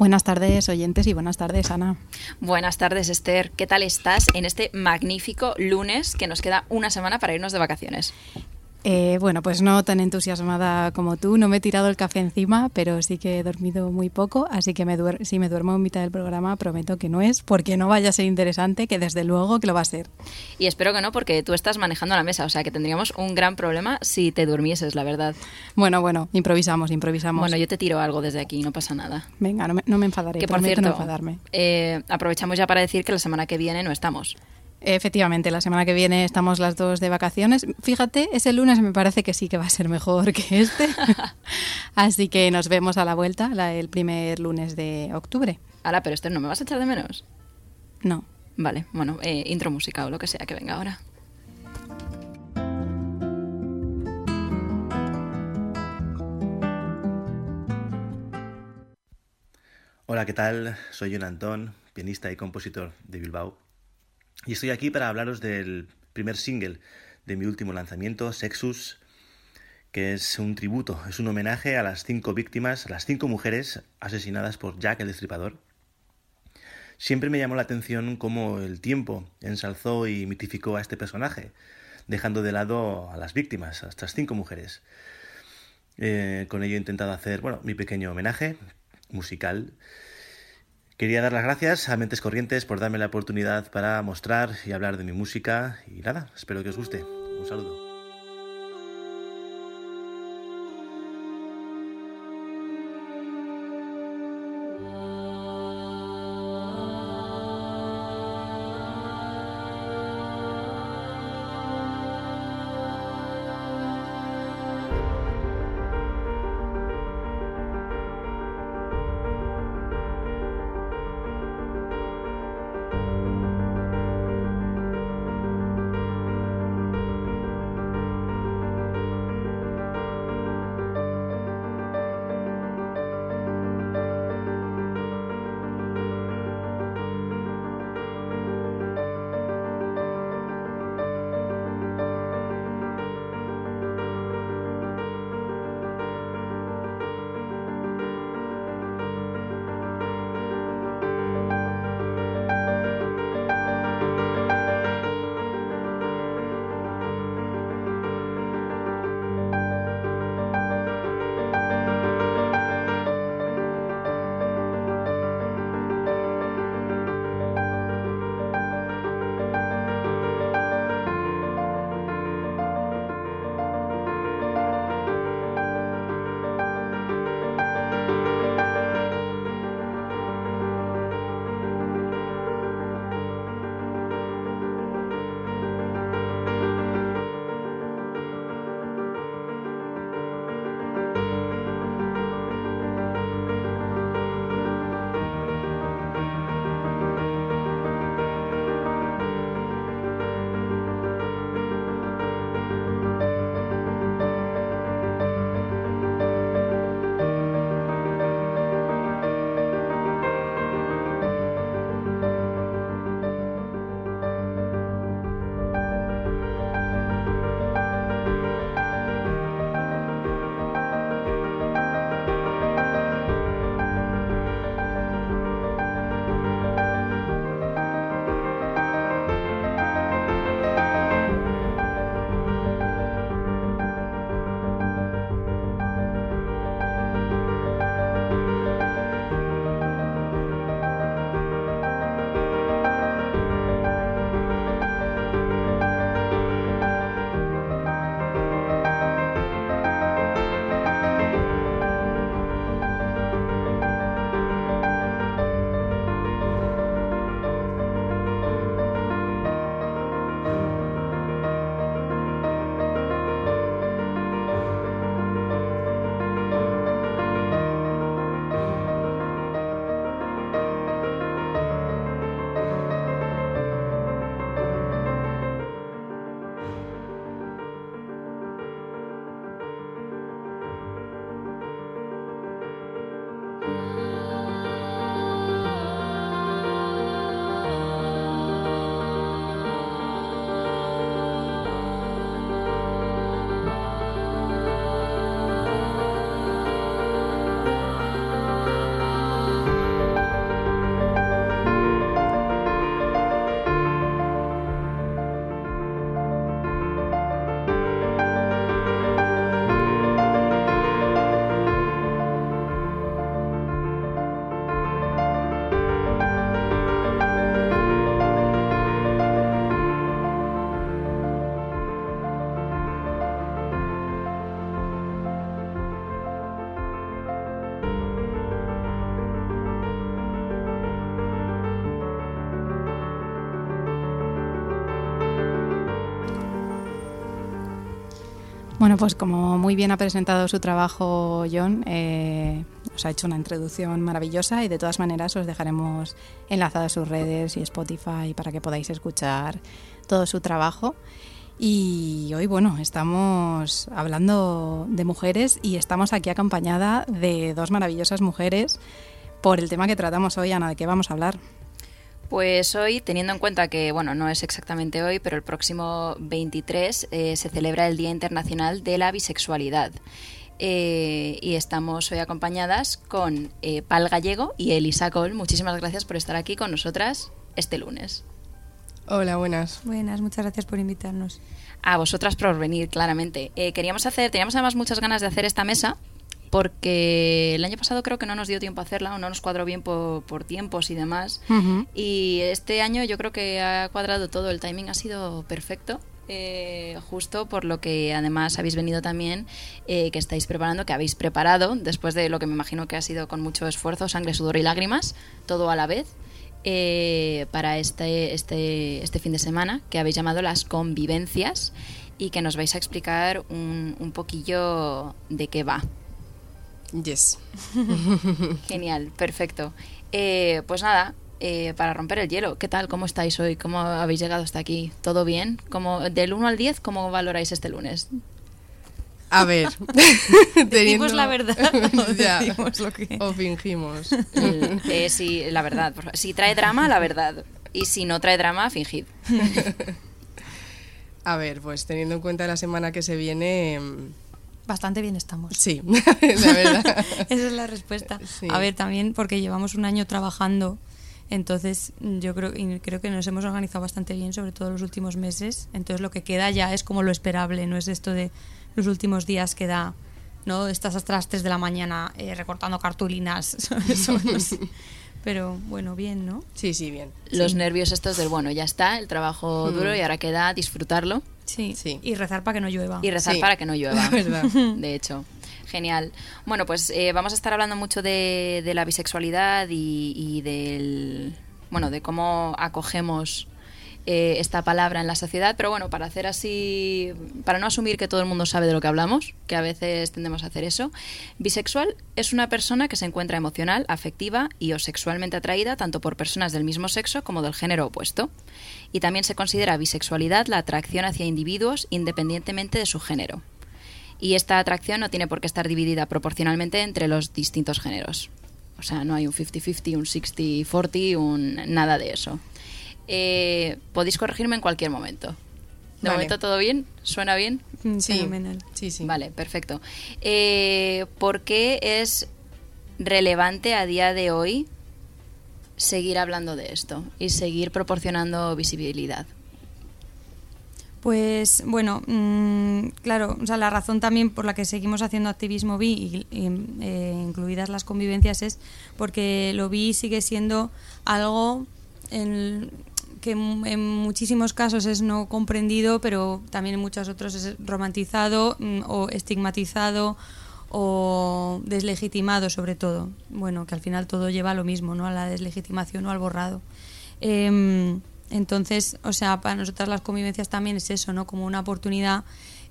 Buenas tardes, oyentes, y buenas tardes, Ana. Buenas tardes, Esther. ¿Qué tal estás en este magnífico lunes que nos queda una semana para irnos de vacaciones? Eh, bueno, pues no tan entusiasmada como tú, no me he tirado el café encima, pero sí que he dormido muy poco, así que me si me duermo en mitad del programa prometo que no es, porque no vaya a ser interesante, que desde luego que lo va a ser. Y espero que no, porque tú estás manejando la mesa, o sea que tendríamos un gran problema si te durmieses, la verdad. Bueno, bueno, improvisamos, improvisamos. Bueno, yo te tiro algo desde aquí, no pasa nada. Venga, no me, no me enfadaré, que por cierto, no enfadarme. Eh, aprovechamos ya para decir que la semana que viene no estamos. Efectivamente, la semana que viene estamos las dos de vacaciones. Fíjate, ese lunes me parece que sí que va a ser mejor que este. Así que nos vemos a la vuelta el primer lunes de octubre. Ahora, pero este no me vas a echar de menos. No. Vale, bueno, eh, intro música o lo que sea que venga ahora. Hola, ¿qué tal? Soy John Antón, pianista y compositor de Bilbao. Y estoy aquí para hablaros del primer single de mi último lanzamiento, Sexus, que es un tributo, es un homenaje a las cinco víctimas, a las cinco mujeres asesinadas por Jack el Destripador. Siempre me llamó la atención cómo el tiempo ensalzó y mitificó a este personaje, dejando de lado a las víctimas, a estas cinco mujeres. Eh, con ello he intentado hacer, bueno, mi pequeño homenaje musical Quería dar las gracias a Mentes Corrientes por darme la oportunidad para mostrar y hablar de mi música y nada, espero que os guste. Un saludo. Bueno, pues como muy bien ha presentado su trabajo John, eh, os ha hecho una introducción maravillosa y de todas maneras os dejaremos enlazadas sus redes y Spotify para que podáis escuchar todo su trabajo. Y hoy, bueno, estamos hablando de mujeres y estamos aquí acompañada de dos maravillosas mujeres por el tema que tratamos hoy, Ana, ¿de qué vamos a hablar? Pues hoy, teniendo en cuenta que, bueno, no es exactamente hoy, pero el próximo 23 eh, se celebra el Día Internacional de la Bisexualidad. Eh, y estamos hoy acompañadas con eh, Pal Gallego y Elisa Col. Muchísimas gracias por estar aquí con nosotras este lunes. Hola, buenas. Buenas, muchas gracias por invitarnos. A vosotras por venir, claramente. queríamos hacer, teníamos además muchas ganas de hacer esta mesa porque el año pasado creo que no nos dio tiempo a hacerla o no nos cuadró bien por, tiempos y demás. Y este año yo creo que ha cuadrado todo, el timing ha sido perfecto. Eh, justo por lo que además habéis venido también, eh, que estáis preparando, que habéis preparado, después de lo que me imagino que ha sido con mucho esfuerzo, sangre, sudor y lágrimas, todo a la vez, eh, para este, este, este fin de semana, que habéis llamado las convivencias y que nos vais a explicar un, un poquillo de qué va. Yes. Genial, perfecto. Eh, pues nada, eh, para romper el hielo, ¿qué tal? ¿Cómo estáis hoy? ¿Cómo habéis llegado hasta aquí? ¿Todo bien? ¿Cómo, del 1 al 10, ¿cómo valoráis este lunes? A ver, decimos la verdad o, lo que... o fingimos. Eh, sí, la verdad. Si trae drama, la verdad. Y si no trae drama, fingid. A ver, pues teniendo en cuenta la semana que se viene Bastante bien estamos. Sí, la verdad. Esa es la respuesta. A ver, también porque llevamos un año trabajando, entonces yo creo, creo que nos hemos organizado bastante bien, sobre todo los últimos meses. Entonces lo que queda ya es como lo esperable, no es esto de los últimos días que da, ¿no? Estás hasta las 3 de la mañana eh, recortando cartulinas. Pero bueno, bien, ¿no? Sí, sí, bien. Los nervios estos del, bueno, ya está, el trabajo duro y ahora queda disfrutarlo. Sí, y rezar para que no llueva. Y rezar para que no llueva, de hecho. Genial. Bueno, pues eh, vamos a estar hablando mucho de, la bisexualidad y, y, del... Bueno, de cómo acogemos eh, esta palabra en la sociedad, pero bueno, para hacer así, para no asumir que todo el mundo sabe de lo que hablamos, que a veces tendemos a hacer eso, bisexual es una persona que se encuentra emocional, afectiva y o sexualmente atraída tanto por personas del mismo sexo como del género opuesto. Y también se considera bisexualidad la atracción hacia individuos independientemente de su género. Y esta atracción no tiene por qué estar dividida proporcionalmente entre los distintos géneros. O sea, no hay un 50-50, un 60-40, un nada de eso. Eh, podéis corregirme en cualquier momento. ¿De momento todo bien? ¿Suena bien? Mm, sí. Sí, sí. Vale, perfecto. Eh, ¿Por qué es relevante a día de hoy seguir hablando de esto y seguir proporcionando visibilidad? Pues bueno, mm, claro, o sea, la razón también por la que seguimos haciendo activismo bi, y, eh, incluidas las convivencias, es porque lo bi sigue siendo algo en, que en muchísimos casos es no comprendido, pero también en muchos otros es romantizado mm, o estigmatizado o deslegitimado sobre todo. Bueno, que al final todo lleva a lo mismo, ¿no? A la deslegitimación o al borrado. Em, entonces, o sea, para nosotras las convivencias también es eso, ¿no? Como una oportunidad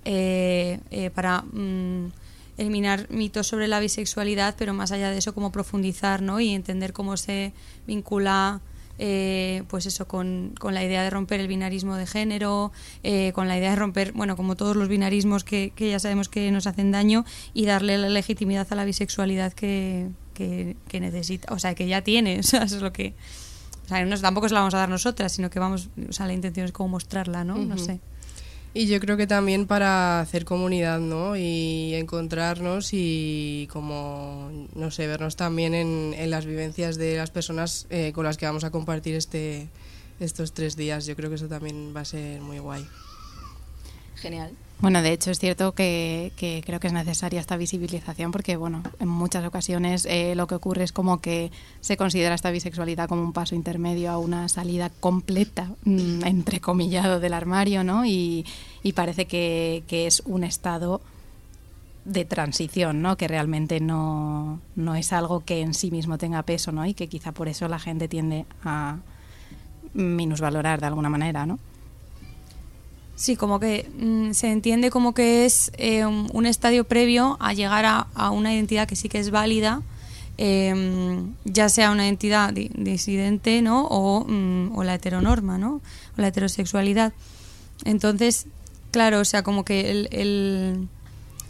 eh, eh, para mm, eliminar mitos sobre la bisexualidad, pero más allá de eso, como profundizar, ¿no? Y entender cómo se vincula eh, pues eso, con, con, la idea de romper el binarismo de género, eh, con la idea de romper, bueno, como todos los binarismos que, que, ya sabemos que nos hacen daño y darle la legitimidad a la bisexualidad que, que, necesita, o sea, que ya tiene, o sea, eso es lo que... O sea, no, tampoco se la vamos a dar nosotras, sino que vamos, o sea, la intención es como mostrarla, ¿no? No sé. Y yo creo que también para hacer comunidad, ¿no? Y encontrarnos y como, no sé, vernos también en, las vivencias de las personas eh, con las que vamos a compartir este, estos tres días. Yo creo que eso también va a ser muy guay. Genial. Bueno, de hecho es cierto que, creo que es necesaria esta visibilización porque, bueno, en muchas ocasiones eh, lo que ocurre es como que se considera esta bisexualidad como un paso intermedio a una salida completa, mm, entrecomillado, del armario, ¿no? Y, parece que, es un estado de transición, ¿no? Que realmente no, no es algo que en sí mismo tenga peso, ¿no? Y que quizá por eso la gente tiende a minusvalorar de alguna manera, ¿no? Sí, como que mm, se entiende como que es eh, un, un estadio previo a llegar a, a una identidad que sí que es válida, eh, ya sea una identidad di- disidente ¿no? o, mm, o la heteronorma, ¿no? o la heterosexualidad. Entonces, claro, o sea, como que el, el-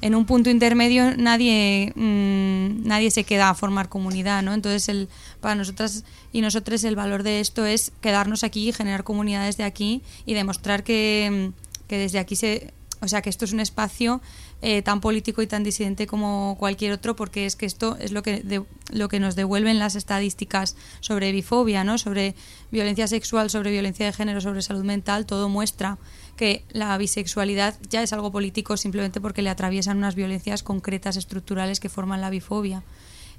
en un punto intermedio nadie mm, nadie se queda a formar comunidad, ¿no? Entonces, el, para nosotras y nosotros el valor de esto es quedarnos aquí, generar comunidades de aquí y demostrar que, mm, que desde aquí se, o sea, que esto es un espacio eh, tan político y tan disidente como cualquier otro, porque es que esto es lo que de- lo que nos devuelven las estadísticas sobre bifobia, ¿no? Sobre violencia sexual, sobre violencia de género, sobre salud mental, todo muestra que la bisexualidad ya es algo político simplemente porque le atraviesan unas violencias concretas, estructurales que forman la bifobia.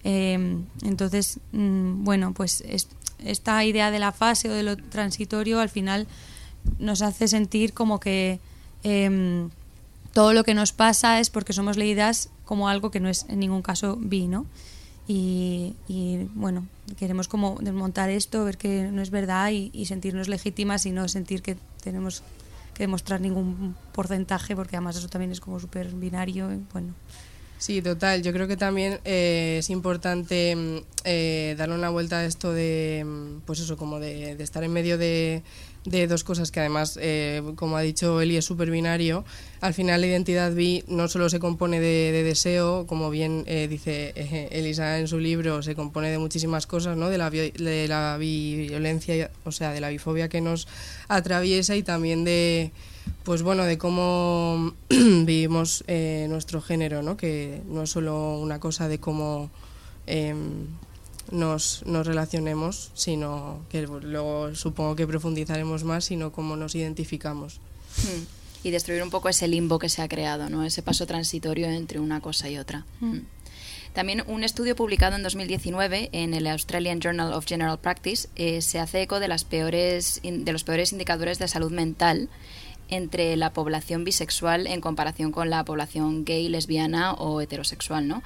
Eh, entonces, mm, bueno, pues es- esta idea de la fase o de lo transitorio al final nos hace sentir como que em, todo lo que nos pasa es porque somos leídas como algo que no es en ningún caso bi, ¿no? Y, y, bueno, queremos como desmontar esto, ver que no es verdad y sentirnos legítimas y no sentir que tenemos que demostrar ningún porcentaje, porque además eso también es como súper binario. Bueno, Sí, total. Yo creo que también eh, es importante mm, eh, darle una vuelta a esto de, mm, pues eso, como de, de estar en medio de, de dos cosas que además, eh, como ha dicho Eli, es súper binario. Al final la identidad bi no solo se compone de, de deseo, como bien eh, dice eh, Elisa en su libro, se compone de muchísimas cosas, ¿no? De la, de la violencia, o sea, de la bifobia que nos atraviesa y también de pues bueno, de cómo vivimos nuestro género, ¿no? Que no es solo una cosa de cómo em, nos, nos relacionemos, sino que luego supongo que profundizaremos más, sino cómo nos identificamos. Mm. Y destruir un poco ese limbo que se ha creado, ¿no? Ese paso transitorio entre una cosa y otra. Mm. También un estudio publicado en 2019 en el Australian Journal of General Practice eh, se hace eco de, las peores, de los peores indicadores de salud mental entre la población bisexual en comparación con la población gay, lesbiana o heterosexual, ¿no?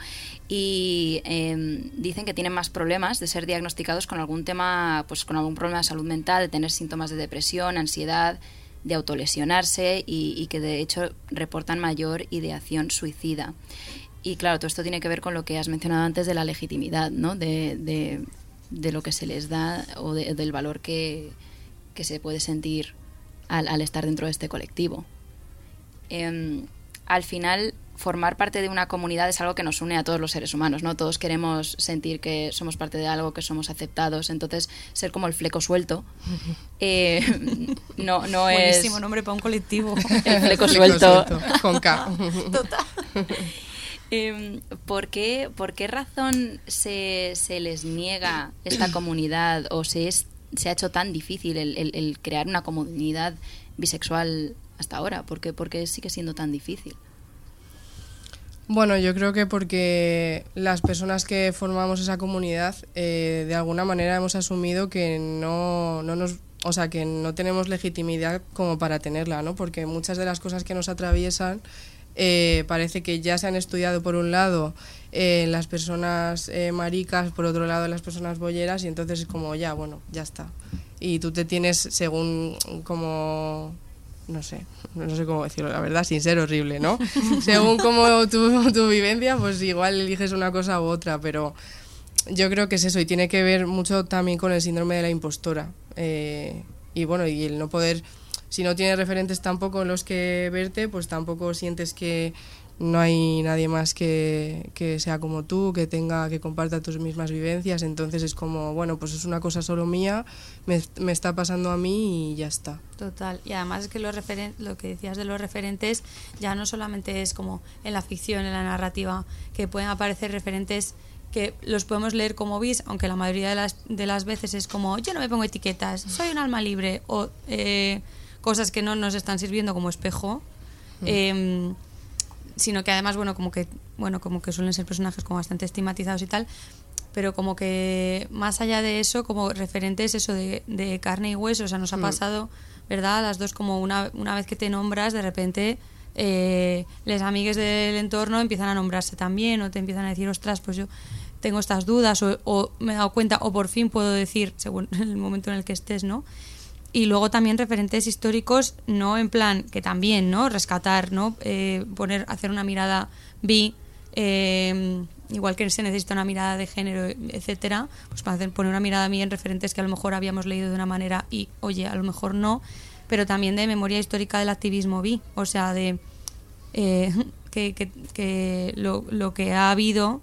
Y eh, dicen que tienen más problemas de ser diagnosticados con algún tema, pues con algún problema de salud mental, de tener síntomas de depresión, ansiedad, de autolesionarse y, y que de hecho reportan mayor ideación suicida. Y claro, todo esto tiene que ver con lo que has mencionado antes de la legitimidad, ¿no? De, de, de lo que se les da o de- del valor que, que se puede sentir al, al estar dentro de este colectivo. Em, al final, formar parte de una comunidad es algo que nos une a todos los seres humanos, ¿no? Todos queremos sentir que somos parte de algo, que somos aceptados, entonces ser como el fleco suelto eh, no, no es... buenísimo nombre para un colectivo. El fleco suelto. Con K. Em, ¿por, qué, ¿Por qué razón se, se les niega esta comunidad o se, es, se ha hecho tan difícil el, crear una comunidad bisexual hasta ahora? ¿Por qué, por qué sigue siendo tan difícil? Bueno, yo creo que porque las personas que formamos esa comunidad, eh, de alguna manera hemos asumido que no, no nos, o sea, que no tenemos legitimidad como para tenerla, ¿no? Porque muchas de las cosas que nos atraviesan eh, parece que ya se han estudiado por un lado eh, las personas eh, maricas, por otro lado las personas bolleras y entonces es como ya, bueno, ya está. Y tú te tienes según como no sé, no sé cómo decirlo, la verdad, sin ser horrible, ¿no? Según como tu, tu vivencia, pues igual eliges una cosa u otra, pero yo creo que es eso y tiene que ver mucho también con el síndrome de la impostora. Eh, y bueno, y el no poder, si no tienes referentes tampoco en los que verte, pues tampoco sientes que no hay nadie más que, que sea como tú, que tenga, que comparta tus mismas vivencias, entonces es como, bueno, pues es una cosa solo mía, me, me está pasando a mí y ya está. Total. Y además es que los referen lo que decías de los referentes ya no solamente es como en la ficción, en la narrativa, que pueden aparecer referentes que los podemos leer como bis, aunque la mayoría de las, de las veces es como yo no me pongo etiquetas, soy un alma libre, o eh, cosas que no nos están sirviendo como espejo. Eh, sino que además bueno como que bueno como que suelen ser personajes como bastante estigmatizados y tal pero como que más allá de eso como referentes eso de, de carne y hueso o sea nos ha pasado verdad las dos como una, una vez que te nombras de repente eh, les amigues del entorno empiezan a nombrarse también o te empiezan a decir ostras pues yo tengo estas dudas o, o me he dado cuenta o por fin puedo decir según el momento en el que estés no y luego también referentes históricos, no en plan que también, ¿no? Rescatar, ¿no? Eh, poner, hacer una mirada bi, eh, igual que se necesita una mirada de género, etcétera, pues para hacer, poner una mirada bi en referentes que a lo mejor habíamos leído de una manera y, oye, a lo mejor no, pero también de memoria histórica del activismo bi, o sea, de eh, que, que, que lo, lo que ha habido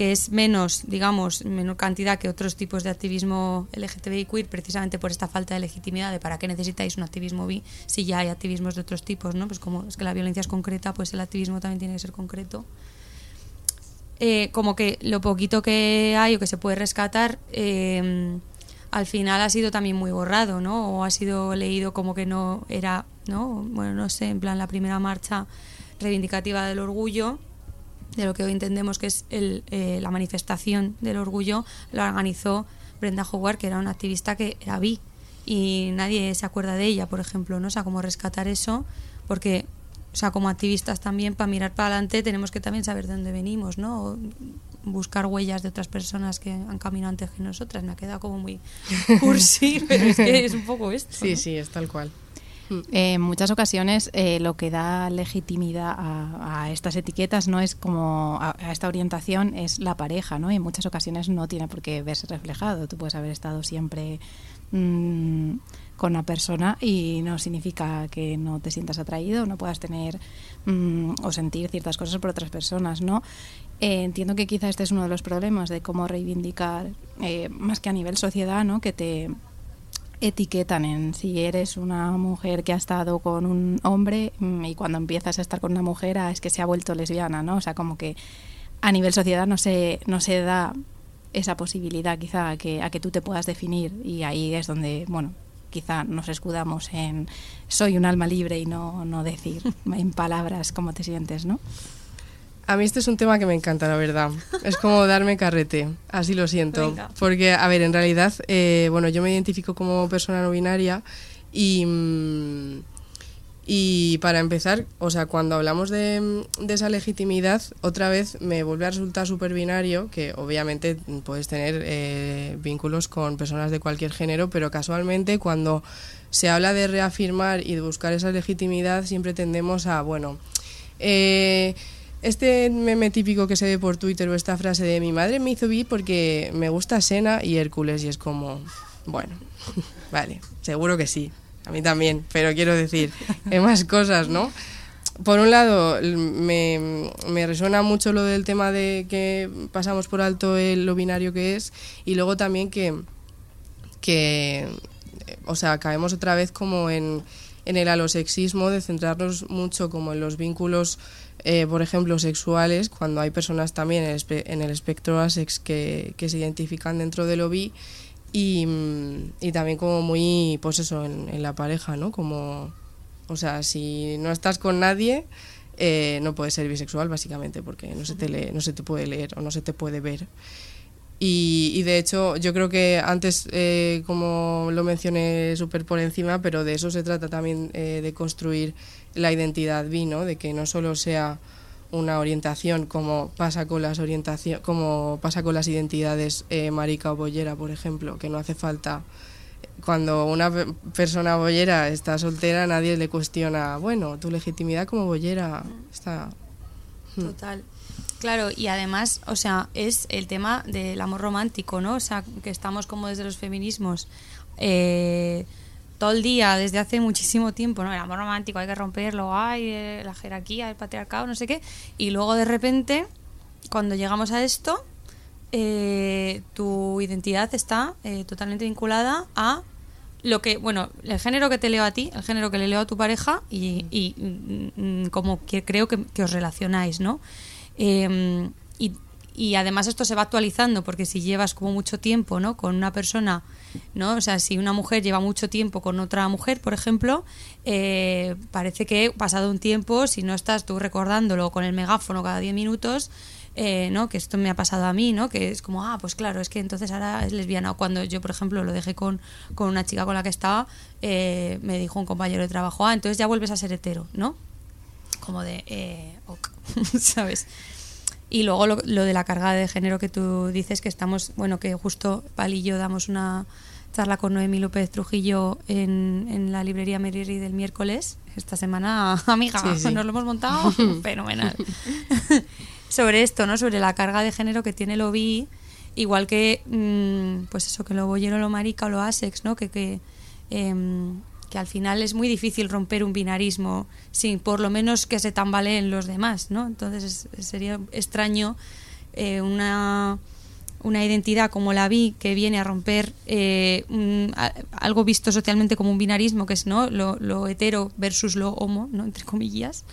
que es menos, digamos, menor cantidad que otros tipos de activismo LGTBI queer, precisamente por esta falta de legitimidad de para qué necesitáis un activismo bi si ya hay activismos de otros tipos, ¿no? Pues como es que la violencia es concreta, pues el activismo también tiene que ser concreto. Eh, como que lo poquito que hay o que se puede rescatar, eh, al final ha sido también muy borrado, ¿no? O ha sido leído como que no era, ¿no? Bueno, no sé, en plan la primera marcha reivindicativa del orgullo de lo que hoy entendemos que es el, eh, la manifestación del orgullo, la organizó Brenda Howard, que era una activista que era bi y nadie se acuerda de ella, por ejemplo, ¿no? O sea, como rescatar eso, porque, o sea, como activistas también, para mirar para adelante, tenemos que también saber de dónde venimos, ¿no? O buscar huellas de otras personas que han caminado antes que nosotras. Me ha quedado como muy cursi, pero es que es un poco esto. Sí, ¿no? sí, es tal cual. Eh, en muchas ocasiones eh, lo que da legitimidad a, estas etiquetas no es como a, esta orientación es la pareja, ¿no? Y en muchas ocasiones no tiene por qué verse reflejado. Tú puedes haber estado siempre mmm, con una persona y no significa que no te sientas atraído, no puedas tener mmm, o sentir ciertas cosas por otras personas, ¿no? Eh, entiendo que quizá este es uno de los problemas de cómo reivindicar, eh, más que a nivel sociedad, ¿no? Que te etiquetan en si eres una mujer que ha estado con un hombre mm, y cuando empiezas a estar con una mujer ah, es que se ha vuelto lesbiana, ¿no? O sea, como que a nivel sociedad no se, no se da esa posibilidad quizá a que, a que tú te puedas definir y ahí es donde, bueno, quizá nos escudamos en soy un alma libre y no, no decir en palabras cómo te sientes, ¿no? A mí este es un tema que me encanta, la verdad. Es como darme carrete, así lo siento. Venga. Porque, a ver, en realidad, eh, bueno, yo me identifico como persona no binaria y, y para empezar, o sea, cuando hablamos de, de esa legitimidad, otra vez me vuelve a resultar súper binario, que obviamente puedes tener eh, vínculos con personas de cualquier género, pero casualmente cuando se habla de reafirmar y de buscar esa legitimidad, siempre tendemos a, bueno, eh, este meme típico que se ve por Twitter o esta frase de mi madre me hizo bi porque me gusta Sena y Hércules y es como, bueno, vale, seguro que sí, a mí también, pero quiero decir, hay más cosas, ¿no? Por un lado, me, me, resuena mucho lo del tema de que pasamos por alto el, lo binario que es y luego también que, que o sea, caemos otra vez como en, en el alosexismo de centrarnos mucho como en los vínculos eh, por ejemplo, sexuales, cuando hay personas también en el, en el espectro asex que, que, se identifican dentro de lo bi y, y también como muy, pues eso, en, en, la pareja, ¿no? Como, o sea, si no estás con nadie, eh, no puedes ser bisexual, básicamente, porque no se, te lee, no se te puede leer o no se te puede ver. Y, y, de hecho, yo creo que antes, eh, como lo mencioné súper por encima, pero de eso se trata también eh, de construir la identidad bi, ¿no? De que no solo sea una orientación como pasa con las orientación, como pasa con las identidades eh, marica o bollera, por ejemplo, que no hace falta cuando una persona bollera está soltera nadie le cuestiona, bueno, tu legitimidad como bollera está hmm. Claro, y además, o sea, es el tema del amor romántico, ¿no? O sea, que estamos como desde los feminismos eh, todo el día, desde hace muchísimo tiempo, ¿no? El amor romántico hay que romperlo, hay eh, la jerarquía, el patriarcado, no sé qué. Y luego de repente, cuando llegamos a esto, eh, tu identidad está eh, totalmente vinculada a lo que, bueno, el género que te leo a ti, el género que le leo a tu pareja y, y mm, como que creo que os relacionáis, ¿no? Eh, y, y, además esto se va actualizando porque si llevas como mucho tiempo ¿no? con una persona, ¿no? o sea, si una mujer lleva mucho tiempo con otra mujer, por ejemplo, eh, parece que pasado un tiempo, si no estás tú recordándolo con el megáfono cada 10 minutos, eh, ¿no? que esto me ha pasado a mí, ¿no? que es como, ah, pues claro, es que entonces ahora es lesbiana. O cuando yo, por ejemplo, lo dejé con, con una chica con la que estaba, eh, me dijo un compañero de trabajo, ah, entonces ya vuelves a ser hetero, ¿no? Como de, eh, ok, ¿sabes? Y luego lo, lo, de la carga de género que tú dices que estamos, bueno, que justo Pal y yo damos una charla con Noemi López Trujillo en, en la librería Meriri del miércoles. Esta semana, amiga, Sí, sí. nos lo hemos montado fenomenal. sobre esto, ¿no? Sobre la carga de género que tiene lo bi, igual que, mm, pues eso, que lo boyero, lo marica o lo asex, ¿no? Que, que, em, que al final es muy difícil romper un binarismo sin por lo menos que se tambaleen los demás, ¿no? Entonces es- sería extraño eh, una una identidad como la bi que viene a romper eh, un- a- algo visto socialmente como un binarismo que es no lo, lo hetero versus lo homo no entre comillas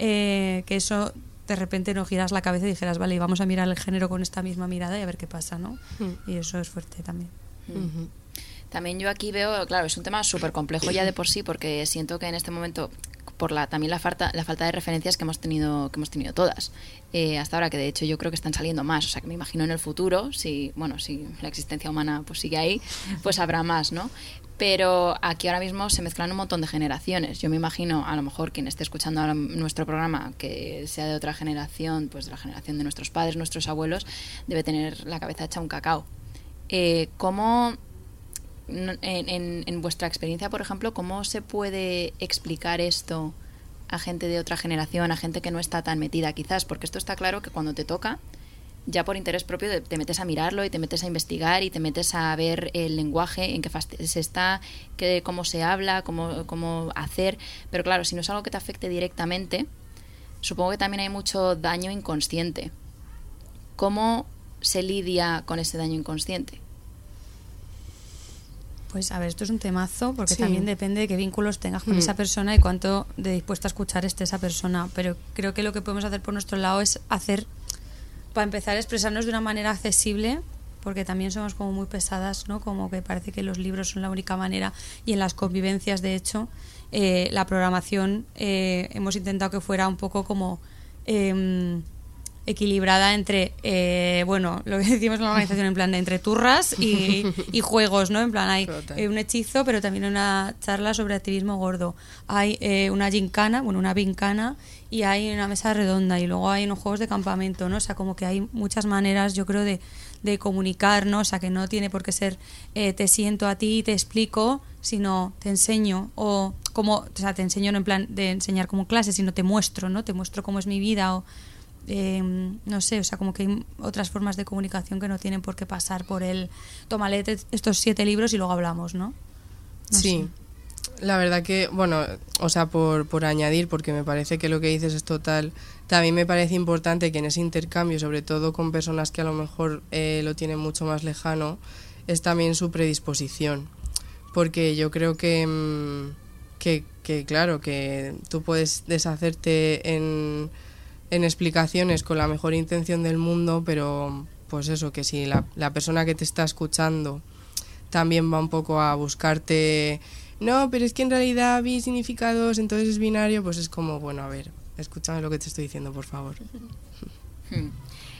eh, que eso de repente no giras la cabeza y dijeras vale vamos a mirar el género con esta misma mirada y a ver qué pasa no y eso es fuerte también. También yo aquí veo, claro, es un tema súper complejo ya de por sí, porque siento que en este momento, por la también la falta, la falta de referencias que hemos tenido, que hemos tenido todas, eh, hasta ahora, que de hecho yo creo que están saliendo más. O sea que me imagino en el futuro, si, bueno, si la existencia humana pues sigue ahí, pues habrá más, ¿no? Pero aquí ahora mismo se mezclan un montón de generaciones. Yo me imagino, a lo mejor quien esté escuchando ahora nuestro programa, que sea de otra generación, pues de la generación de nuestros padres, nuestros abuelos, debe tener la cabeza hecha un cacao. Eh, ¿Cómo en, en- vuestra experiencia, por ejemplo, ¿cómo se puede explicar esto a gente de otra generación, a gente que no está tan metida quizás? Porque esto está claro que cuando te toca, ya por interés propio te- te metes a mirarlo y te metes a investigar y te metes a ver el lenguaje, en fase se está, cómo se habla, cómo, cómo hacer. Pero claro, si no es algo que te afecte directamente, supongo que también hay mucho daño inconsciente. ¿Cómo se lidia con ese daño inconsciente? Pues a ver, esto es un temazo porque Sí. también depende de qué vínculos tengas con Mm. esa persona y cuánto de dispuesta a escuchar esté esa persona. Pero creo que lo que podemos hacer por nuestro lado es hacer, para empezar, expresarnos de una manera accesible, porque también somos como muy pesadas, ¿no? Como que parece que los libros son la única manera y en las convivencias, de hecho, eh, la programación eh, hemos intentado que fuera un poco como... em, equilibrada entre, eh, bueno, lo que decimos en la organización, en plan de entre turras y, y juegos, ¿no? En plan, hay eh, un hechizo, pero también una charla sobre activismo gordo. Hay eh, una gincana, bueno, una vincana, y hay una mesa redonda, y luego hay unos juegos de campamento, ¿no? O sea, como que hay muchas maneras, yo creo, de, de comunicar, ¿no? O sea, que no tiene por qué ser eh, te siento a ti y te explico, sino te enseño, o como, o sea, te enseño no en plan de enseñar como clase, sino te muestro, ¿no? Te muestro cómo es mi vida, o eh, no sé, o sea, como que hay otras formas de comunicación que no tienen por qué pasar por el tómale te- estos siete libros y luego hablamos, ¿no? No sí. La verdad que, bueno, o sea, por, por añadir, porque me parece que lo que dices es total, también me parece importante que en ese intercambio, sobre todo con personas que a lo mejor eh, lo tienen mucho más lejano, es también su predisposición. Porque yo creo que, mm, que, que, claro, que tú puedes deshacerte en, en explicaciones con la mejor intención del mundo, pero pues eso, que si la, la persona que te está escuchando también va un poco a buscarte, no, pero es que en realidad vi significados, entonces es binario, pues es como, bueno, a ver, escúchame lo que te estoy diciendo, por favor. Hmm.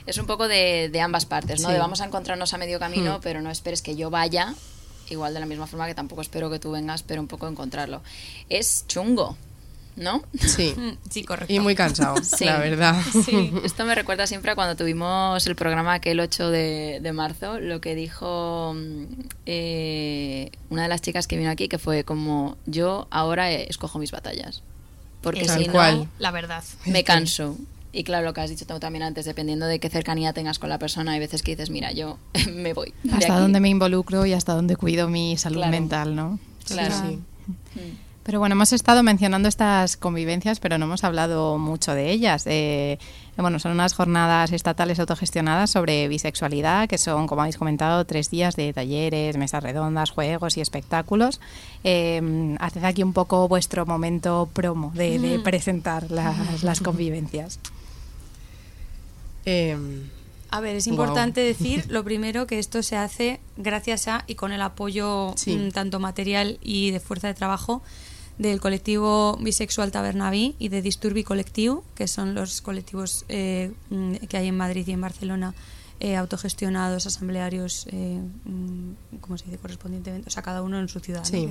Es un poco de, de ambas partes, ¿no? Sí. De vamos a encontrarnos a medio camino, Hmm. pero no esperes que yo vaya, igual de la misma forma que tampoco espero que tú vengas, pero un poco encontrarlo. Es chungo, ¿no? Sí, Mm, Sí, correcto. y muy cansado, Sí. la verdad. Sí. Esto me recuerda siempre a cuando tuvimos el programa aquel 8 de, de marzo, lo que dijo mm, eh, una de las chicas que vino aquí, que fue como, yo ahora escojo mis batallas. Porque Tal si no. La verdad. me canso. Y claro, lo que has dicho tú también antes, dependiendo de qué cercanía tengas con la persona, hay veces que dices, mira, yo me voy. Hasta aquí". dónde me involucro y hasta dónde cuido mi salud Claro. mental, ¿no? Claro. Sí. Mm. Pero bueno, hemos estado mencionando estas convivencias, pero no hemos hablado mucho de ellas. Eh, bueno, son unas jornadas estatales autogestionadas sobre bisexualidad, que son, como habéis comentado, tres días de talleres, mesas redondas, juegos y espectáculos. Eh, haced aquí un poco vuestro momento promo de, de presentar las, las convivencias. Em, A ver, es importante decir lo primero que esto se hace gracias a y con el apoyo Sí. mm, tanto material y de fuerza de trabajo del colectivo bisexual Tabernaví y de Disturbi Colectivo, que son los colectivos eh, que hay en Madrid y en Barcelona eh, autogestionados, asamblearios, eh, mm, ¿cómo se dice correspondientemente? O sea, cada uno en su ciudad. ¿no? Sí.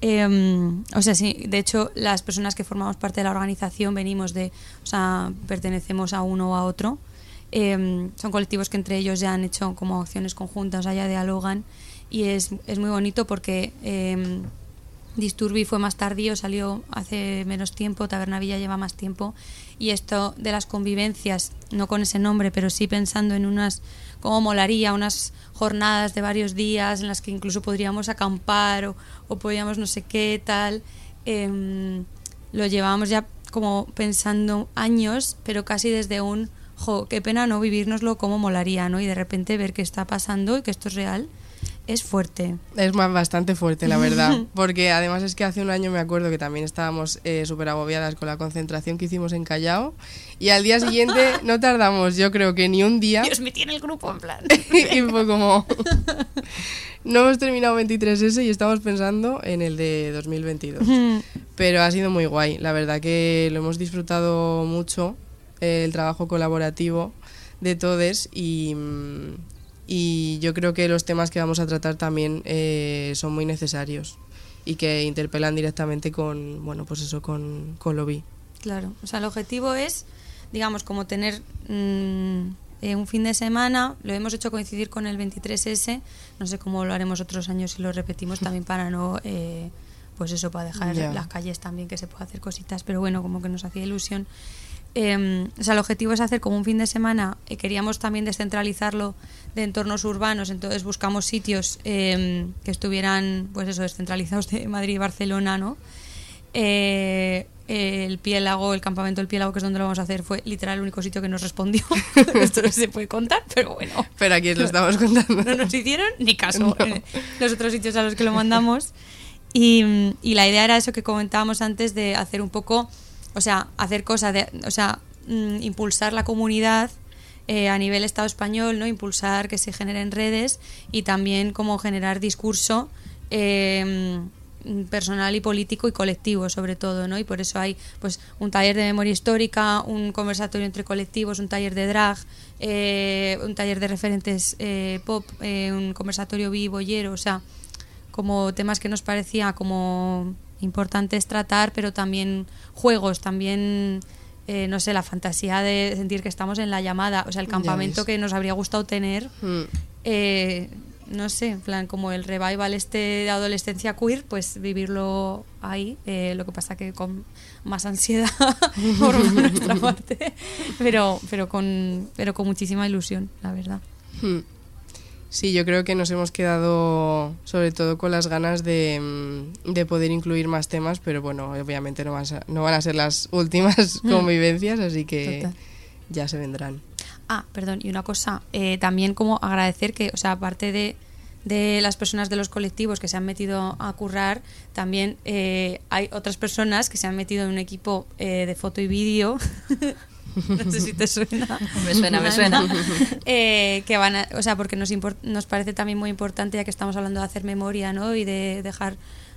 Eh, o sea, sí, de hecho, las personas que formamos parte de la organización venimos de, o sea, pertenecemos a uno o a otro. Eh, son colectivos que entre ellos ya han hecho como acciones conjuntas, o sea, ya dialogan y es, es muy bonito porque eh, Disturbi fue más tardío, salió hace menos tiempo, Tabernavilla lleva más tiempo y esto de las convivencias, no con ese nombre, pero sí pensando en unas, como molaría, unas jornadas de varios días en las que incluso podríamos acampar o, o podríamos no sé qué tal, eh, lo llevábamos ya como pensando años, pero casi desde un, jo, qué pena no vivírnoslo como molaría, ¿no? Y de repente ver qué está pasando y que esto es real es fuerte. Es más, bastante fuerte, la verdad. Porque además es que hace un año me acuerdo que también estábamos eh, súper agobiadas con la concentración que hicimos en Callao. Y al día siguiente no tardamos, yo creo que ni un día. Dios, me tiene el grupo en plan. y fue como. no hemos terminado 23S y estamos pensando en el de 2022. Pero ha sido muy guay. La verdad que lo hemos disfrutado mucho, eh, el trabajo colaborativo de todos y. y yo creo que los temas que vamos a tratar también eh, son muy necesarios y que interpelan directamente con, bueno, pues eso, con, con lo vi. Claro, o sea, el objetivo es, digamos, como tener mm, eh, un fin de semana, lo hemos hecho coincidir con el 23S, no sé cómo lo haremos otros años si lo repetimos también para no, eh, pues eso, para dejar Ya. las calles también que se pueda hacer cositas, pero bueno, como que nos hacía ilusión. Eh, o sea, el objetivo es hacer como un fin de semana. eh, queríamos también descentralizarlo de entornos urbanos, entonces buscamos sitios eh, que estuvieran, pues eso, descentralizados de Madrid y Barcelona, ¿no? Eh, el Piélago, el campamento del Piélago, que es donde lo vamos a hacer, fue literal el único sitio que nos respondió. Esto no se puede contar, pero bueno. Pero aquí lo estamos contando. No nos hicieron ni caso en los otros sitios a los que lo mandamos. Y, y la idea era eso que comentábamos antes de hacer un poco, o sea, hacer cosas, de, o sea, mm, impulsar la comunidad eh, a nivel Estado español, ¿no? Impulsar que se generen redes y también como generar discurso eh, personal y político y colectivo sobre todo, ¿no? Y por eso hay pues un taller de memoria histórica, un conversatorio entre colectivos, un taller de drag, eh, un taller de referentes eh, pop, eh, un conversatorio vivoyero, o sea, como temas que nos parecía como importantes tratar, pero también juegos, también eh, no sé, la fantasía de sentir que estamos en la llamada, o sea, el campamento que nos habría gustado tener Mm. eh, no sé, en plan como el revival este de adolescencia queer, pues vivirlo ahí. eh, lo que pasa que con más ansiedad por nuestra parte, pero, pero con, pero con muchísima ilusión, la verdad. Hmm. Sí, yo creo que nos hemos quedado sobre todo con las ganas de, mm, de poder incluir más temas, pero bueno, obviamente no van a, no van a ser las últimas convivencias, así que Total. ya se vendrán. Ah, perdón, y una cosa, eh, también como agradecer que, o sea, aparte de, de las personas de los colectivos que se han metido a currar, también eh, hay otras personas que se han metido en un equipo eh, de foto y vídeo. no sé si te suena. Me suena, me suena. Eh, que van a- o sea, porque nos, nos parece también muy importante, ya que estamos hablando de hacer memoria, ¿no? Y de dejar,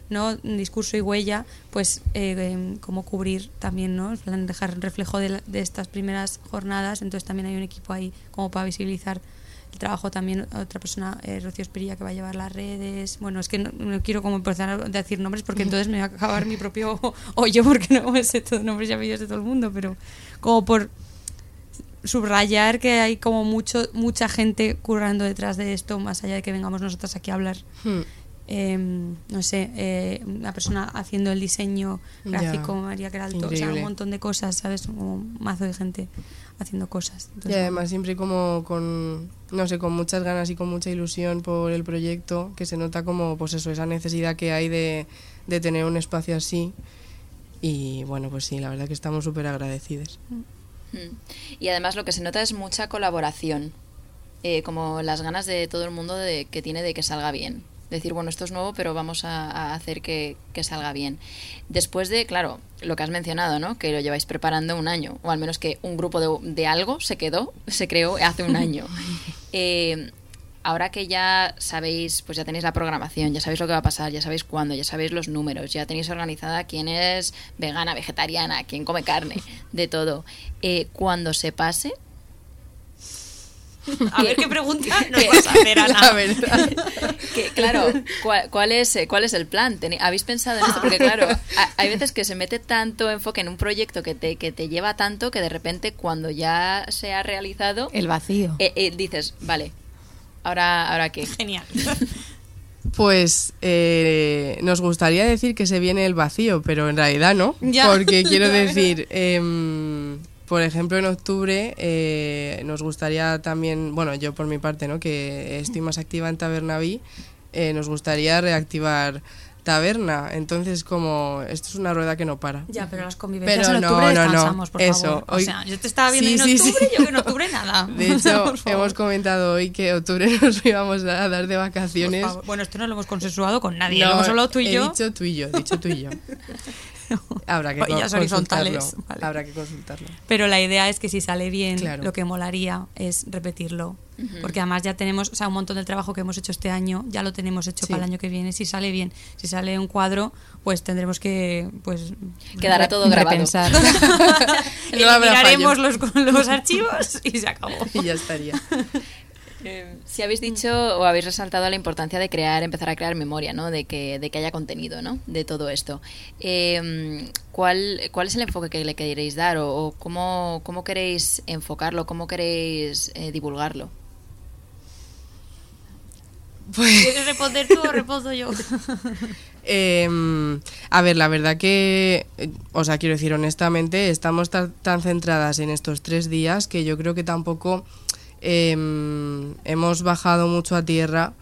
¿no? Discurso y huella, pues eh, como cubrir también, ¿no? Dejar reflejo de, la- de estas primeras jornadas. Entonces también hay un equipo ahí como para visibilizar trabajo también otra persona, eh, Rocío Espirilla, que va a llevar las redes. Bueno, es que no, no quiero como empezar a decir nombres porque entonces me va a acabar mi propio hoyo porque no me sé todos nombres y apellidos de todo el mundo, pero como por subrayar que hay como mucho mucha gente currando detrás de esto, más allá de que vengamos nosotras aquí a hablar. Hmm. Eh, no sé, eh, una persona haciendo el diseño Ya. gráfico, María Queralto, o sea, un montón de cosas, ¿sabes? Un mazo de gente haciendo cosas. Y además siempre como con, no sé, con muchas ganas y con mucha ilusión por el proyecto, que se nota como, pues eso, esa necesidad que hay de, de tener un espacio así. Y bueno, pues sí, la verdad que estamos súper agradecidos. Mm. Y además lo que se nota es mucha colaboración, eh, como las ganas de todo el mundo de, que tiene de que salga bien. Decir, bueno, esto es nuevo, pero vamos a, a hacer que, que salga bien. Después de, claro, lo que has mencionado, ¿no? Que lo lleváis preparando un año, o al menos que un grupo de, de algo se quedó, se creó hace un año. Eh, ahora que ya sabéis, pues ya tenéis la programación, ya sabéis lo que va a pasar, ya sabéis cuándo, ya sabéis los números, ya tenéis organizada quién es vegana, vegetariana, quién come carne, de todo. Eh, cuando se pase, a ver qué pregunta nos vas a hacer, Ana. que, claro, ¿cuál, cuál es, eh, ¿cuál es el plan? ¿Habéis pensado en esto? Porque claro, ha- hay veces que se mete tanto enfoque en un proyecto que te, que te lleva tanto que de repente cuando ya se ha realizado, El vacío. eh, eh, dices, vale, ahora, ahora qué. Genial. Pues eh, nos gustaría decir que se viene el vacío, pero en realidad no. Ya. Porque quiero decir, em, por ejemplo, en octubre eh, nos gustaría también, bueno, yo por mi parte, ¿no? que estoy más activa en Tabernaví, eh, nos gustaría reactivar taberna. Entonces, como esto es una rueda que no para. Ya, pero las convivencias Pero en no, octubre no, no. descansamos, por Eso, favor. hoy- O sea, yo te estaba viendo Sí, en octubre sí. y yo que en octubre nada. De hecho, hemos comentado hoy que octubre nos íbamos a dar de vacaciones. Bueno, esto no lo hemos consensuado con nadie, No, lo hemos hablado tú y he yo. dicho tú y yo, he dicho tú y yo. Habrá que Orillas co- horizontales, consultarlo. vale. Habrá que consultarlo. Pero la idea es que si sale bien, Claro. lo que molaría es repetirlo. Porque además ya tenemos, o sea, un montón del trabajo que hemos hecho este año, ya lo tenemos hecho Sí. para el año que viene. Si sale bien, si sale un cuadro, pues tendremos que, pues... Quedará todo grabado. Repensar. No los, los archivos y se acabó. Y ya estaría. Eh, si habéis dicho o habéis resaltado la importancia de crear, empezar a crear memoria, ¿no? De que, de que haya contenido, ¿no? De todo esto. Eh, ¿cuál, ¿Cuál es el enfoque que le queréis dar o, o cómo, cómo queréis enfocarlo, cómo queréis eh, divulgarlo? ¿Quieres responder tú o respondo yo? Eh, a ver, la verdad que, eh, o sea, quiero decir, honestamente, estamos tan, tan centradas en estos tres días que yo creo que tampoco eh, hemos bajado mucho a tierra.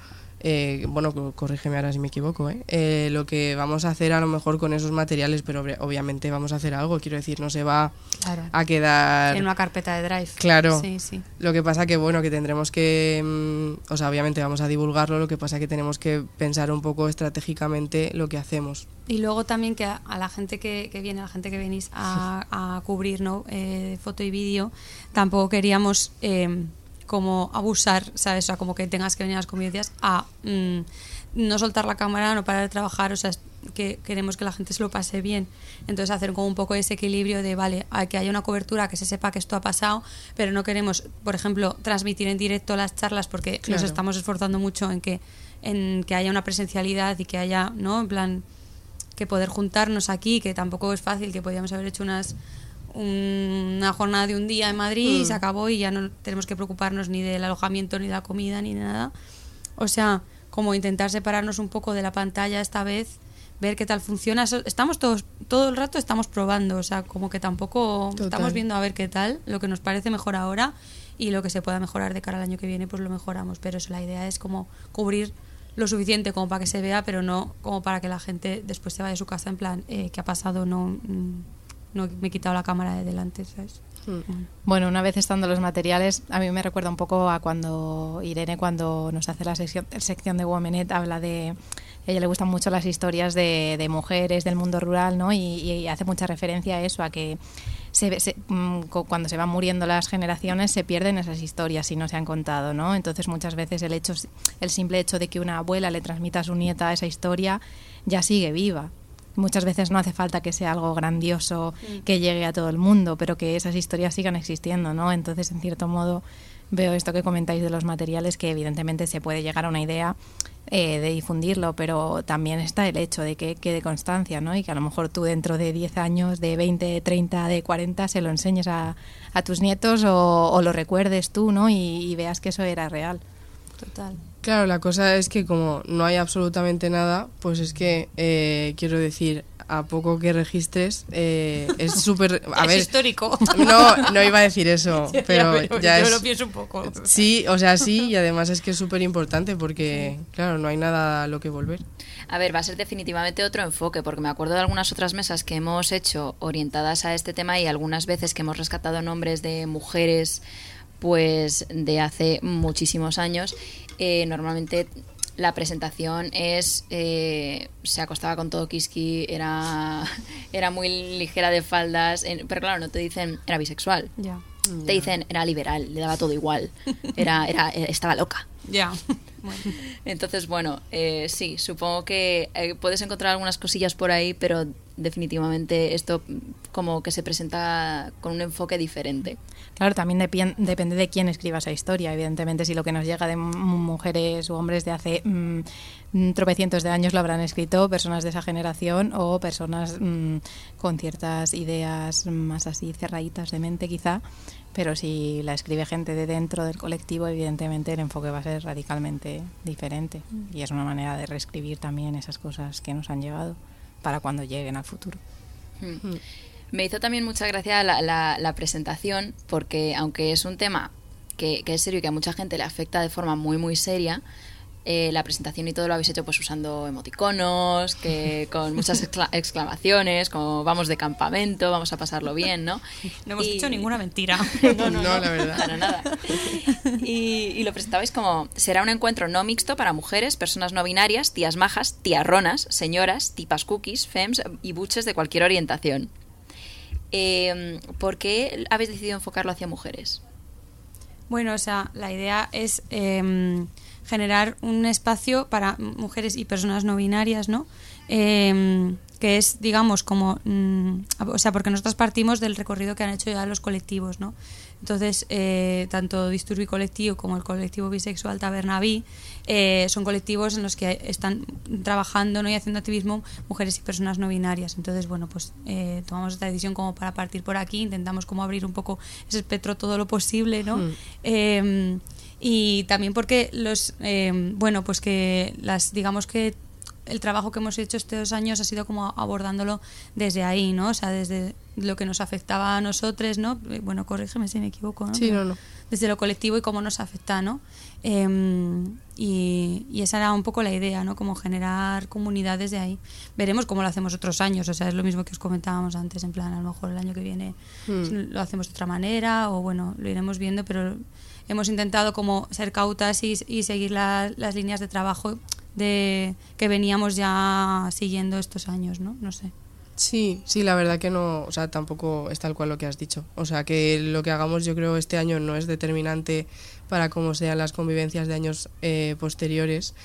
eh, bueno, co- corrígeme ahora si me equivoco, ¿eh? Eh, lo que vamos a hacer a lo mejor con esos materiales, pero obvi- obviamente vamos a hacer algo, quiero decir, no se va Claro. a quedar... En una carpeta de Drive. Claro. Sí, sí. Lo que pasa que, bueno, que tendremos que, mm, o sea, obviamente vamos a divulgarlo, lo que pasa que tenemos que pensar un poco estratégicamente lo que hacemos. Y luego también que a, a la gente que, que viene, a la gente que venís a, a cubrir ¿no? Eh, foto y vídeo, tampoco queríamos eh, como abusar, ¿sabes? O sea, como que tengas que venir a las convivencias a mm, no soltar la cámara, no parar de trabajar, o sea, que queremos que la gente se lo pase bien. Entonces hacer como un poco ese equilibrio de, vale, a que haya una cobertura, que se sepa que esto ha pasado, pero no queremos, por ejemplo, transmitir en directo las charlas porque nos estamos esforzando mucho en que en que haya una presencialidad y que haya, ¿no? En plan, que poder juntarnos aquí, que tampoco es fácil, que podíamos haber hecho unas una jornada de un día en Madrid y se acabó y ya no tenemos que preocuparnos ni del alojamiento, ni de la comida, ni de nada. O sea, como intentar separarnos un poco de la pantalla esta vez, ver qué tal funciona. Estamos todos, todo el rato estamos probando, o sea, como que tampoco Total. estamos viendo a ver qué tal, lo que nos parece mejor ahora y lo que se pueda mejorar de cara al año que viene, pues lo mejoramos. Pero eso, la idea es como cubrir lo suficiente como para que se vea, pero no como para que la gente después se vaya a su casa en plan, eh, ¿qué ha pasado? No, mm, no me he quitado la cámara de delante, ¿sabes? Bueno, una vez estando los materiales, a mí me recuerda un poco a cuando Irene, cuando nos hace la sección, sección de Womenet, habla de. A ella le gustan mucho las historias de, de mujeres del mundo rural, ¿no? Y, y hace mucha referencia a eso, a que se, ve- se- mm, cuando se van muriendo las generaciones se pierden esas historias si no se han contado, ¿no? Entonces muchas veces el hecho, el simple hecho de que una abuela le transmita a su nieta esa historia ya sigue viva. Muchas veces no hace falta que sea algo grandioso que llegue a todo el mundo, pero que esas historias sigan existiendo, ¿no? Entonces, en cierto modo, veo esto que comentáis de los materiales, que evidentemente se puede llegar a una idea eh, de difundirlo, pero también está el hecho de que quede constancia, ¿no? Y que a lo mejor tú dentro de 10 años, de 20, 30, de 40, se lo enseñes a, a tus nietos o, o lo recuerdes tú, ¿no? Y, y veas que eso era real. Total. Claro, la cosa es que como no hay absolutamente nada, pues es que, eh, quiero decir, a poco que registres, eh, es súper... A es ver, histórico. no, no iba a decir eso, pero ya yo es... lo pienso un poco. Sí, o sea, sí, y además es que es súper importante porque, claro, no hay nada a lo que volver. A ver, va a ser definitivamente otro enfoque, porque me acuerdo de algunas otras mesas que hemos hecho orientadas a este tema y algunas veces que hemos rescatado nombres de mujeres pues de hace muchísimos años. Eh, normalmente la presentación es eh, se acostaba con todo kiski, era, era muy ligera de faldas, en- pero claro, no te dicen era bisexual. Te dicen era liberal, le daba todo igual, era, era, estaba loca. Ya. Bueno. Entonces, bueno, eh, sí, supongo que eh, puedes encontrar algunas cosillas por ahí, pero definitivamente esto como que se presenta con un enfoque diferente. Claro, también depende de quién escriba esa historia. Evidentemente, si lo que nos llega de mujeres o hombres de hace mm, tropecientos de años lo habrán escrito personas de esa generación o personas mm, con ciertas ideas más así cerraditas de mente, quizá. Pero si la escribe gente de dentro del colectivo, evidentemente el enfoque va a ser radicalmente diferente. Mm. Y es una manera de reescribir también esas cosas que nos han llegado para cuando lleguen al futuro. Hmm. Me hizo también mucha gracia la, la, presentación porque aunque es un tema que, que, es serio y que a mucha gente le afecta de forma muy muy seria, eh, la presentación y todo lo habéis hecho pues usando emoticonos, que con muchas exclamaciones, como vamos de campamento, vamos a pasarlo bien, ¿no? No hemos dicho ninguna mentira. no, no, la verdad. Para nada. Y, y, lo presentabais como, será un encuentro no mixto para mujeres, personas no binarias, tías majas, tiarronas, señoras, tipas cookies, fems y buches de cualquier orientación. Eh, ¿Por qué habéis decidido enfocarlo hacia mujeres? Bueno, o sea, la idea es... Em, generar un espacio para mujeres y personas no binarias, ¿no? Em, que es, digamos, como, mm, o sea, porque nosotros partimos del recorrido que han hecho ya los colectivos, ¿no? Entonces, eh, tanto Disturbi Colectivo como el colectivo bisexual Tabernabí eh, son colectivos en los que están trabajando ¿no? y haciendo activismo mujeres y personas no binarias. Entonces, bueno, pues eh, tomamos esta decisión como para partir por aquí, intentamos como abrir un poco ese espectro todo lo posible, ¿no? Hmm. Y también porque los eh, bueno pues que las digamos que el trabajo que hemos hecho estos dos años ha sido como abordándolo desde ahí, ¿no? O sea, desde lo que nos afectaba a nosotros, ¿no? Eh, bueno, corrígeme si me equivoco, ¿no? Sí, no, no. Desde lo colectivo y cómo nos afecta, ¿no? Em, y, y, esa era un poco la idea, ¿no? Como generar comunidades de ahí. Veremos cómo lo hacemos otros años, o sea, es lo mismo que os comentábamos antes, en plan, a lo mejor el año que viene hmm. lo hacemos de otra manera o, bueno, lo iremos viendo, pero hemos intentado como ser cautas y, seguir las líneas de trabajo de que veníamos ya siguiendo estos años, ¿no? No sé. Sí, sí, la verdad que no, o sea, tampoco es tal cual lo que has dicho. O sea, que lo que hagamos yo creo este año no es determinante para cómo sean las convivencias de años eh, posteriores,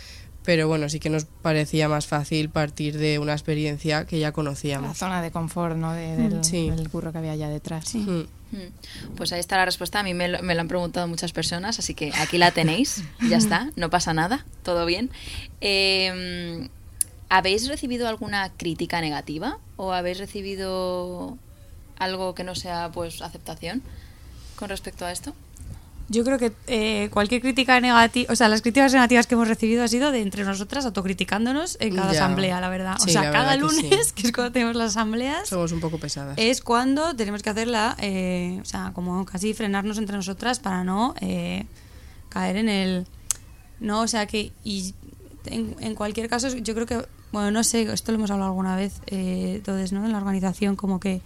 pero bueno, sí que nos parecía más fácil partir de una experiencia que ya conocíamos. La zona de confort, ¿no? De, del, curro que había allá detrás. Sí. Mm. Mm. Pues ahí está la respuesta. A mí me lo, han preguntado muchas personas, así que aquí la tenéis. Ya está, no pasa nada, todo bien. Em, ¿Habéis recibido alguna crítica negativa o habéis recibido algo que no sea pues aceptación con respecto a esto? Yo creo que eh, cualquier crítica negativa, o sea, las críticas negativas que hemos recibido ha sido de entre nosotras autocriticándonos en cada asamblea, la verdad. o sea, cada lunes, que, es cuando tenemos las asambleas. Somos un poco pesadas. Es cuando tenemos que hacerla, eh, o sea, como casi frenarnos entre nosotras para no eh, caer en el. No, o sea, que. Y en, en, cualquier caso, yo creo que. Bueno, no sé, esto lo hemos hablado alguna vez, entonces, ¿no? En la organización, como que.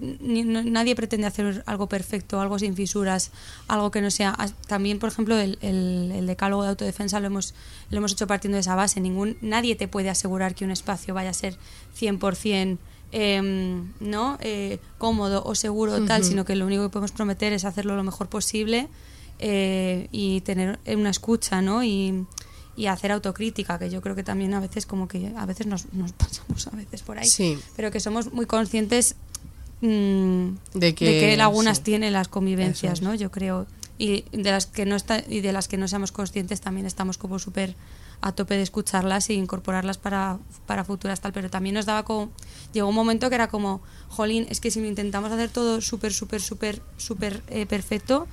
Em, nadie nadie pretende hacer algo perfecto, algo sin fisuras, algo que no sea. También, por ejemplo, el, el, decálogo de autodefensa lo hemos, lo hemos hecho partiendo de esa base. Ningún, nadie te puede asegurar que un espacio vaya a ser 100% em, ¿no? Eh, cómodo o seguro, tal, sino que lo único que podemos prometer es hacerlo lo mejor posible eh, y tener una escucha ¿no? y, y hacer autocrítica, que yo creo que también a veces como que a veces nos, nos pasamos a veces por ahí, pero que somos muy conscientes Mm, de, qué lagunas tienen las convivencias, ¿no? Yo creo. Y de las que no está, y de las que no seamos conscientes también estamos como súper a tope de escucharlas e incorporarlas para, para futuras tal, pero también nos daba como, llegó un momento que era como, jolín, es que si lo intentamos hacer todo súper, súper, súper, súper eh, perfecto,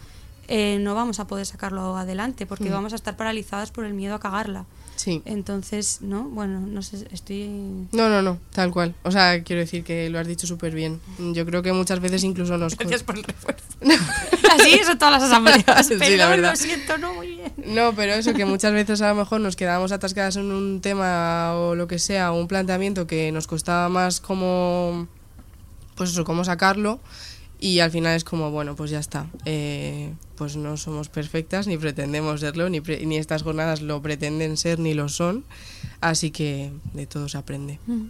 eh, no vamos a poder sacarlo adelante porque mm. vamos a estar paralizadas por el miedo a cagarla. Sí. Entonces, ¿no? Bueno, no sé, estoy... No, no, no, tal cual. O sea, quiero decir que lo has dicho súper bien. Yo creo que muchas veces incluso nos... Gracias por el refuerzo. Así son todas las asambleas. sí, la verdad. lo siento, no, muy bien. No, pero eso, que muchas veces a lo mejor nos quedamos atascadas en un tema o lo que sea, o un planteamiento que nos costaba más como... Pues eso, cómo sacarlo y al final es como, bueno, pues ya está. Eh, pues no somos perfectas, ni pretendemos serlo, ni, ni estas jornadas lo pretenden ser, ni lo son. Así que de todo se aprende. Mm.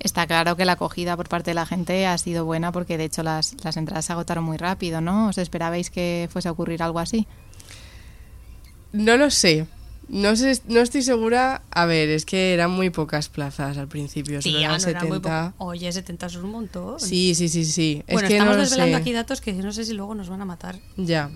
Está claro que la acogida por parte de la gente ha sido buena porque de hecho las, las entradas se agotaron muy rápido, ¿no? ¿Os esperabais que fuese a ocurrir algo así? No lo sé. No sé, no estoy segura. A ver, es que eran muy pocas plazas al principio. Tía, eran no era muy 70. poco. Oye, 70 es un montón. Sí, sí, sí, sí. Bueno, es que estamos no desvelando sé. aquí datos que no sé si luego nos van a matar. Ya.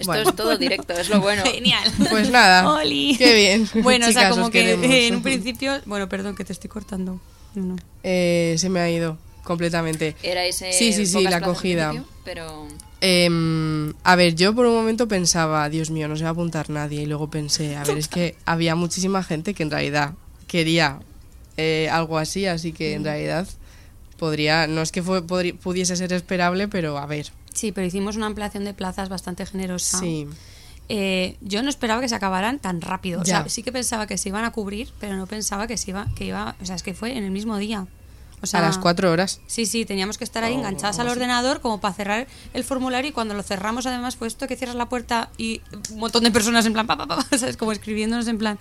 Esto Bueno. es todo directo, es lo bueno. Genial. Pues nada. Oli. Qué bien. Bueno, o sea, Chicas, como que queremos. eh, en un principio. Bueno, perdón que te estoy cortando. No, no. Eh, se me ha ido completamente. Era ese Sí, sí, sí, la acogida. pero Em, a ver, yo por un momento pensaba, Dios mío, no se va a apuntar nadie. Y luego pensé, a ver, es que había muchísima gente que en realidad quería eh, algo así, así que Mm. en realidad podría, no es que fue, pudiese ser esperable, pero a ver. Sí, pero hicimos una ampliación de plazas bastante generosa. Sí. Eh, yo no esperaba que se acabaran tan rápido. O Ya. sea, sí que pensaba que se iban a cubrir, pero no pensaba que se iba, que iba, o sea, es que fue en el mismo día. O sea, a las cuatro horas. Sí, sí, teníamos que estar ahí Oh, enganchadas al sí. ordenador como para cerrar el formulario y cuando lo cerramos además fue esto que cierras la puerta y un montón de personas en plan, pa, pa, pa, ¿sabes? Como escribiéndonos en plan,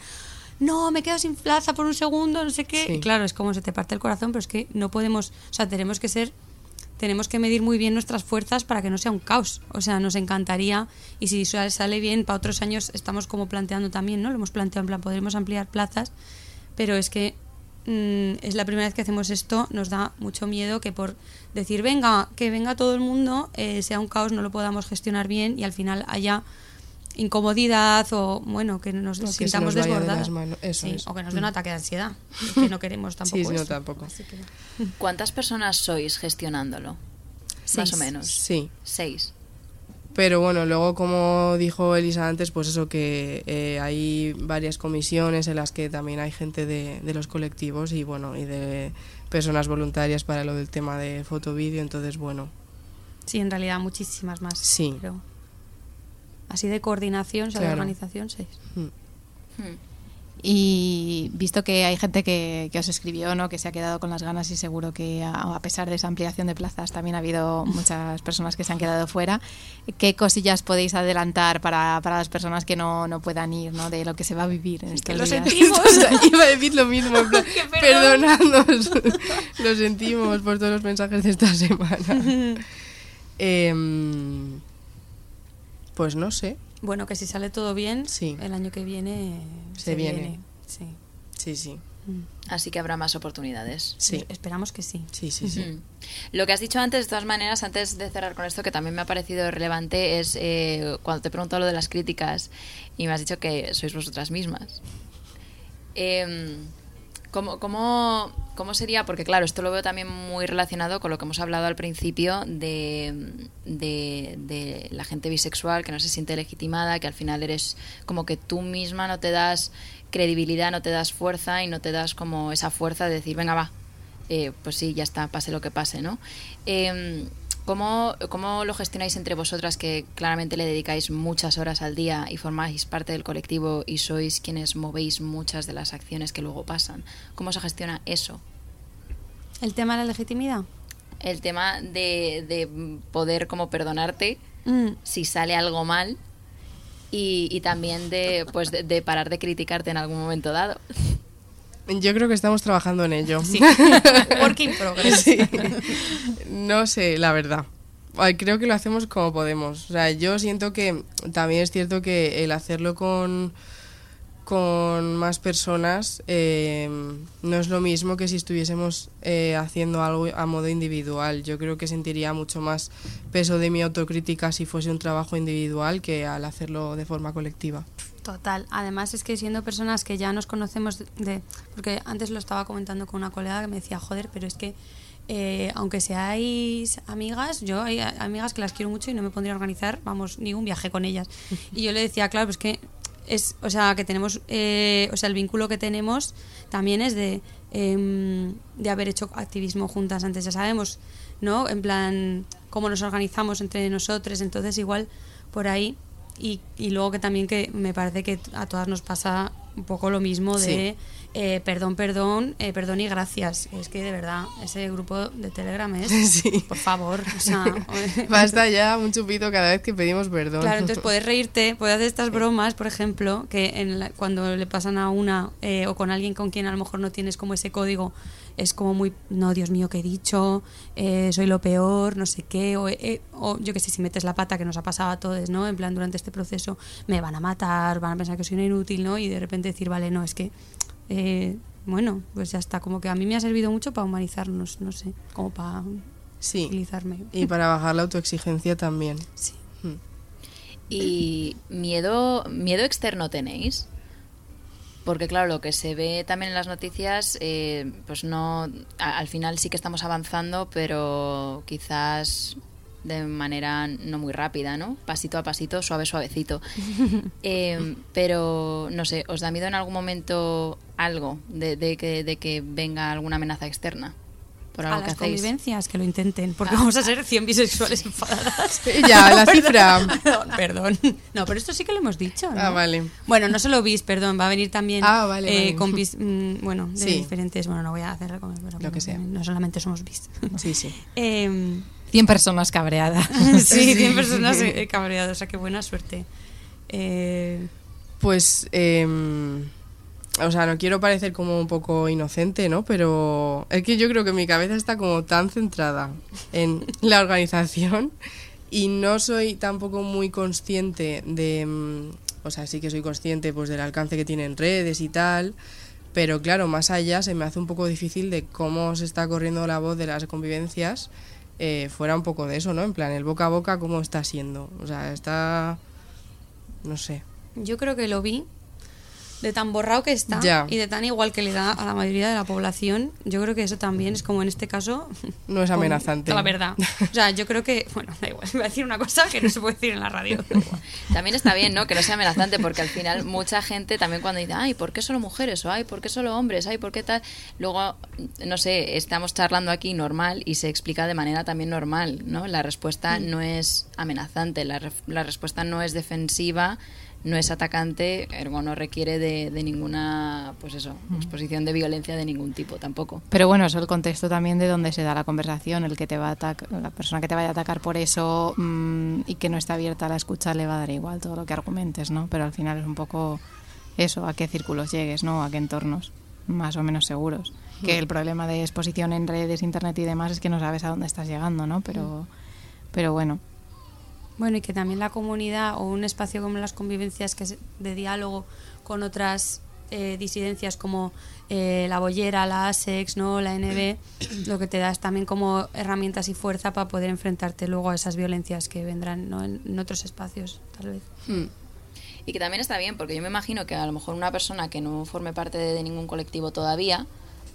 no, me quedo sin plaza por un segundo, no sé qué. Sí. Y claro, es como se te parte el corazón, pero es que no podemos, o sea, tenemos que ser, tenemos que medir muy bien nuestras fuerzas para que no sea un caos. O sea, nos encantaría y si sale bien, para otros años estamos como planteando también, ¿no? Lo hemos planteado en plan, podremos ampliar plazas, pero es que mm, es la primera vez que hacemos esto, nos da mucho miedo que por decir, venga, que venga todo el mundo, eh, sea un caos, no lo podamos gestionar bien y al final haya incomodidad o, bueno, que nos O que se sintamos nos vaya de desbordadas. las manos, eso Sí, es. O que nos dé un ataque de ansiedad, que no queremos tampoco Sí, no, tampoco. Así que- ¿cuántas personas sois gestionándolo? Más o menos. Sí. Seis. Pero bueno, luego como dijo Elisa antes, pues eso que eh, hay varias comisiones en las que también hay gente de, de los colectivos y bueno, y de personas voluntarias para lo del tema de foto-vídeo, entonces bueno, Sí, en realidad muchísimas más. Sí. Pero así de coordinación, o sea, de organización, seis. mm, Hmm. Y visto que hay gente que, que os escribió, ¿no? que se ha quedado con las ganas y seguro que a, a pesar de esa ampliación de plazas también ha habido muchas personas que se han quedado fuera, ¿qué cosillas podéis adelantar para, para las personas que no, no puedan ir, ¿no? de lo que se va a vivir en estos lo días? sentimos. Iba a decir lo mismo, Que perdonadnos, lo sentimos por todos los mensajes de esta semana. Em, pues no sé, Bueno, que si sale todo bien, Sí. el año que viene Se viene. Sí. sí, sí, Así que habrá más oportunidades. sí, Esperamos que sí. sí, sí, sí. Mm. Lo que has dicho antes, de todas maneras, antes de cerrar con esto, que también me ha parecido relevante, es eh, cuando te he preguntado lo de las críticas y me has dicho que sois vosotras mismas. Em, ¿cómo, cómo, cómo sería? Porque claro, esto lo veo también muy relacionado con lo que hemos hablado al principio de, de, la gente bisexual que no se siente legitimada, que al final eres como que tú misma no te das credibilidad, no te das fuerza y no te das como esa fuerza de decir, venga, va, eh, pues sí, ya está, pase lo que pase, ¿no? Eh, ¿cómo, ¿Cómo lo gestionáis entre vosotras que claramente le dedicáis muchas horas al día y formáis parte del colectivo y sois quienes movéis muchas de las acciones que luego pasan? ¿Cómo se gestiona eso? ¿El tema de la legitimidad? El tema de, de poder como perdonarte Mm, si sale algo mal y, y también de, pues de, de parar de criticarte en algún momento dado. Yo creo que estamos trabajando en ello. Sí. Work in progress. Sí. No sé, la verdad. Creo que lo hacemos como podemos. O sea, yo siento que también es cierto que el hacerlo con, con más personas eh, no es lo mismo que si estuviésemos eh, haciendo algo a modo individual. Yo creo que sentiría mucho más peso de mi autocrítica si fuese un trabajo individual que al hacerlo de forma colectiva. Total. Además es que siendo personas que ya nos conocemos de, porque antes lo estaba comentando con una colega que me decía, joder, pero es que eh, aunque seáis amigas, yo hay amigas que las quiero mucho y no me pondría a organizar, vamos, ningún viaje con ellas. Y yo le decía, claro, pues que es, o sea, que tenemos, eh, o sea, el vínculo que tenemos también es de, em, de haber hecho activismo juntas antes, ya sabemos, ¿no? En plan, cómo nos organizamos entre nosotros, entonces igual por ahí y, y luego que también que me parece que a todas nos pasa un poco lo mismo de eh, perdón, perdón, eh, perdón y gracias. Es que de verdad, ese grupo de Telegram es, Sí. por favor, o sea, Basta ya un chupito cada vez que pedimos perdón. Claro, entonces puedes reírte, puedes hacer estas bromas, por ejemplo, que en la- cuando le pasan a una eh, o con alguien con quien a lo mejor no tienes como ese código es como muy, no, Dios mío, ¿qué he dicho? Eh, soy lo peor, no sé qué, o, eh, o yo que sé, si metes la pata que nos ha pasado a todos, ¿no? En plan, durante este proceso me van a matar, van a pensar que soy una inútil, ¿no? Y de repente decir, vale, no, es que, eh, bueno, pues ya está, como que a mí me ha servido mucho para humanizarnos, no sé, como para Sí. utilizarme. Y para bajar la autoexigencia también. Sí. Mm. ¿Y miedo, miedo externo tenéis? Porque claro, lo que se ve también en las noticias, eh, pues no, a- al final sí que estamos avanzando, pero quizás de manera no muy rápida, ¿no? Pasito a pasito, suave, suavecito. Eh, pero, no sé, ¿os da miedo en algún momento algo de, de que, de que venga alguna amenaza externa? Por algo A que las hacéis. convivencias, que lo intenten, porque vamos a ser 100 bisexuales enfadadas. Ya, la cifra. Perdón, perdón. No, pero esto sí que lo hemos dicho, ¿no? Ah, vale. Bueno, no solo bis, perdón, va a venir también Ah, vale, eh, vale. con bis, mm, bueno, de Sí. diferentes, bueno, no voy a hacer pero Lo que sea. No solamente somos bis. Sí, sí. Em, 100 personas cabreadas. sí, 100 personas eh, cabreadas, o sea, qué buena suerte. Eh, Pues, em, o sea, no quiero parecer como un poco inocente, ¿no? Pero es que yo creo que mi cabeza está como tan centrada en la organización y no soy tampoco muy consciente de, mm, o sea, sí que soy consciente pues del alcance que tienen redes y tal, pero claro, más allá se me hace un poco difícil de cómo se está corriendo la voz de las convivencias eh, fuera un poco de eso, ¿no? En plan, el boca a boca, ¿cómo está siendo? O sea, está, no sé. yo creo que lo vi de tan borrado que está Ya. y de tan igual que le da a la mayoría de la población. Yo creo que eso también es como en este caso No es con- amenazante. La verdad. O sea, yo creo que, bueno, da igual, voy a decir una cosa que no se puede decir en la radio. También está bien, ¿no? Que no sea amenazante, porque al final mucha gente también cuando dice, ay, ¿por qué solo mujeres? O ay, ¿por qué solo hombres? Ay, ¿por qué tal? Luego, no sé, estamos charlando aquí normal y se explica de manera también normal, ¿no? La respuesta no es amenazante, la, ref- la respuesta no es defensiva, no es atacante, ergo no requiere de, de ninguna, pues eso, exposición de violencia de ningún tipo tampoco. Pero bueno, eso el contexto también de donde se da la conversación, el que te va a atacar, la persona que te vaya a atacar por eso mm, y que no está abierta a la escucha le va a dar igual todo lo que argumentes, ¿no? Pero al final es un poco eso, a qué círculos llegues, ¿no? A qué entornos más o menos seguros. Que el problema de exposición en redes, internet y demás es que no sabes a dónde estás llegando, ¿no? Pero, pero bueno, Bueno, y que también la comunidad o un espacio como las convivencias que es de diálogo con otras eh, disidencias como eh, la bollera, la ASEX, ¿no? la NB, lo que te da es también como herramientas y fuerza para poder enfrentarte luego a esas violencias que vendrán ¿no? en, en otros espacios, tal vez. Hmm. Y que también está bien, porque yo me imagino que a lo mejor una persona que no forme parte de, ningún colectivo todavía,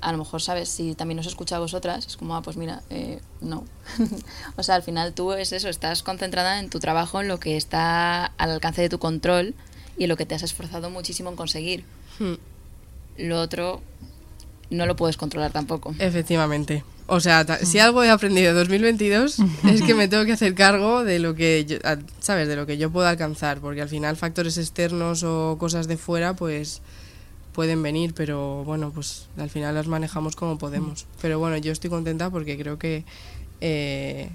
a lo mejor sabes si también os escucha a vosotras, es como, ah, pues mira, eh, no. o sea, al final tú es eso, estás concentrada en tu trabajo, en lo que está al alcance de tu control y en lo que te has esforzado muchísimo en conseguir. Hmm. Lo otro no lo puedes controlar tampoco. Efectivamente. O sea, si algo he aprendido en 2022 es que me tengo que hacer cargo de lo que, yo- ¿sabes? De lo que yo puedo alcanzar, porque al final factores externos o cosas de fuera, pues pueden venir, pero bueno, pues al final las manejamos como podemos. Pero bueno, yo estoy contenta porque creo que eh,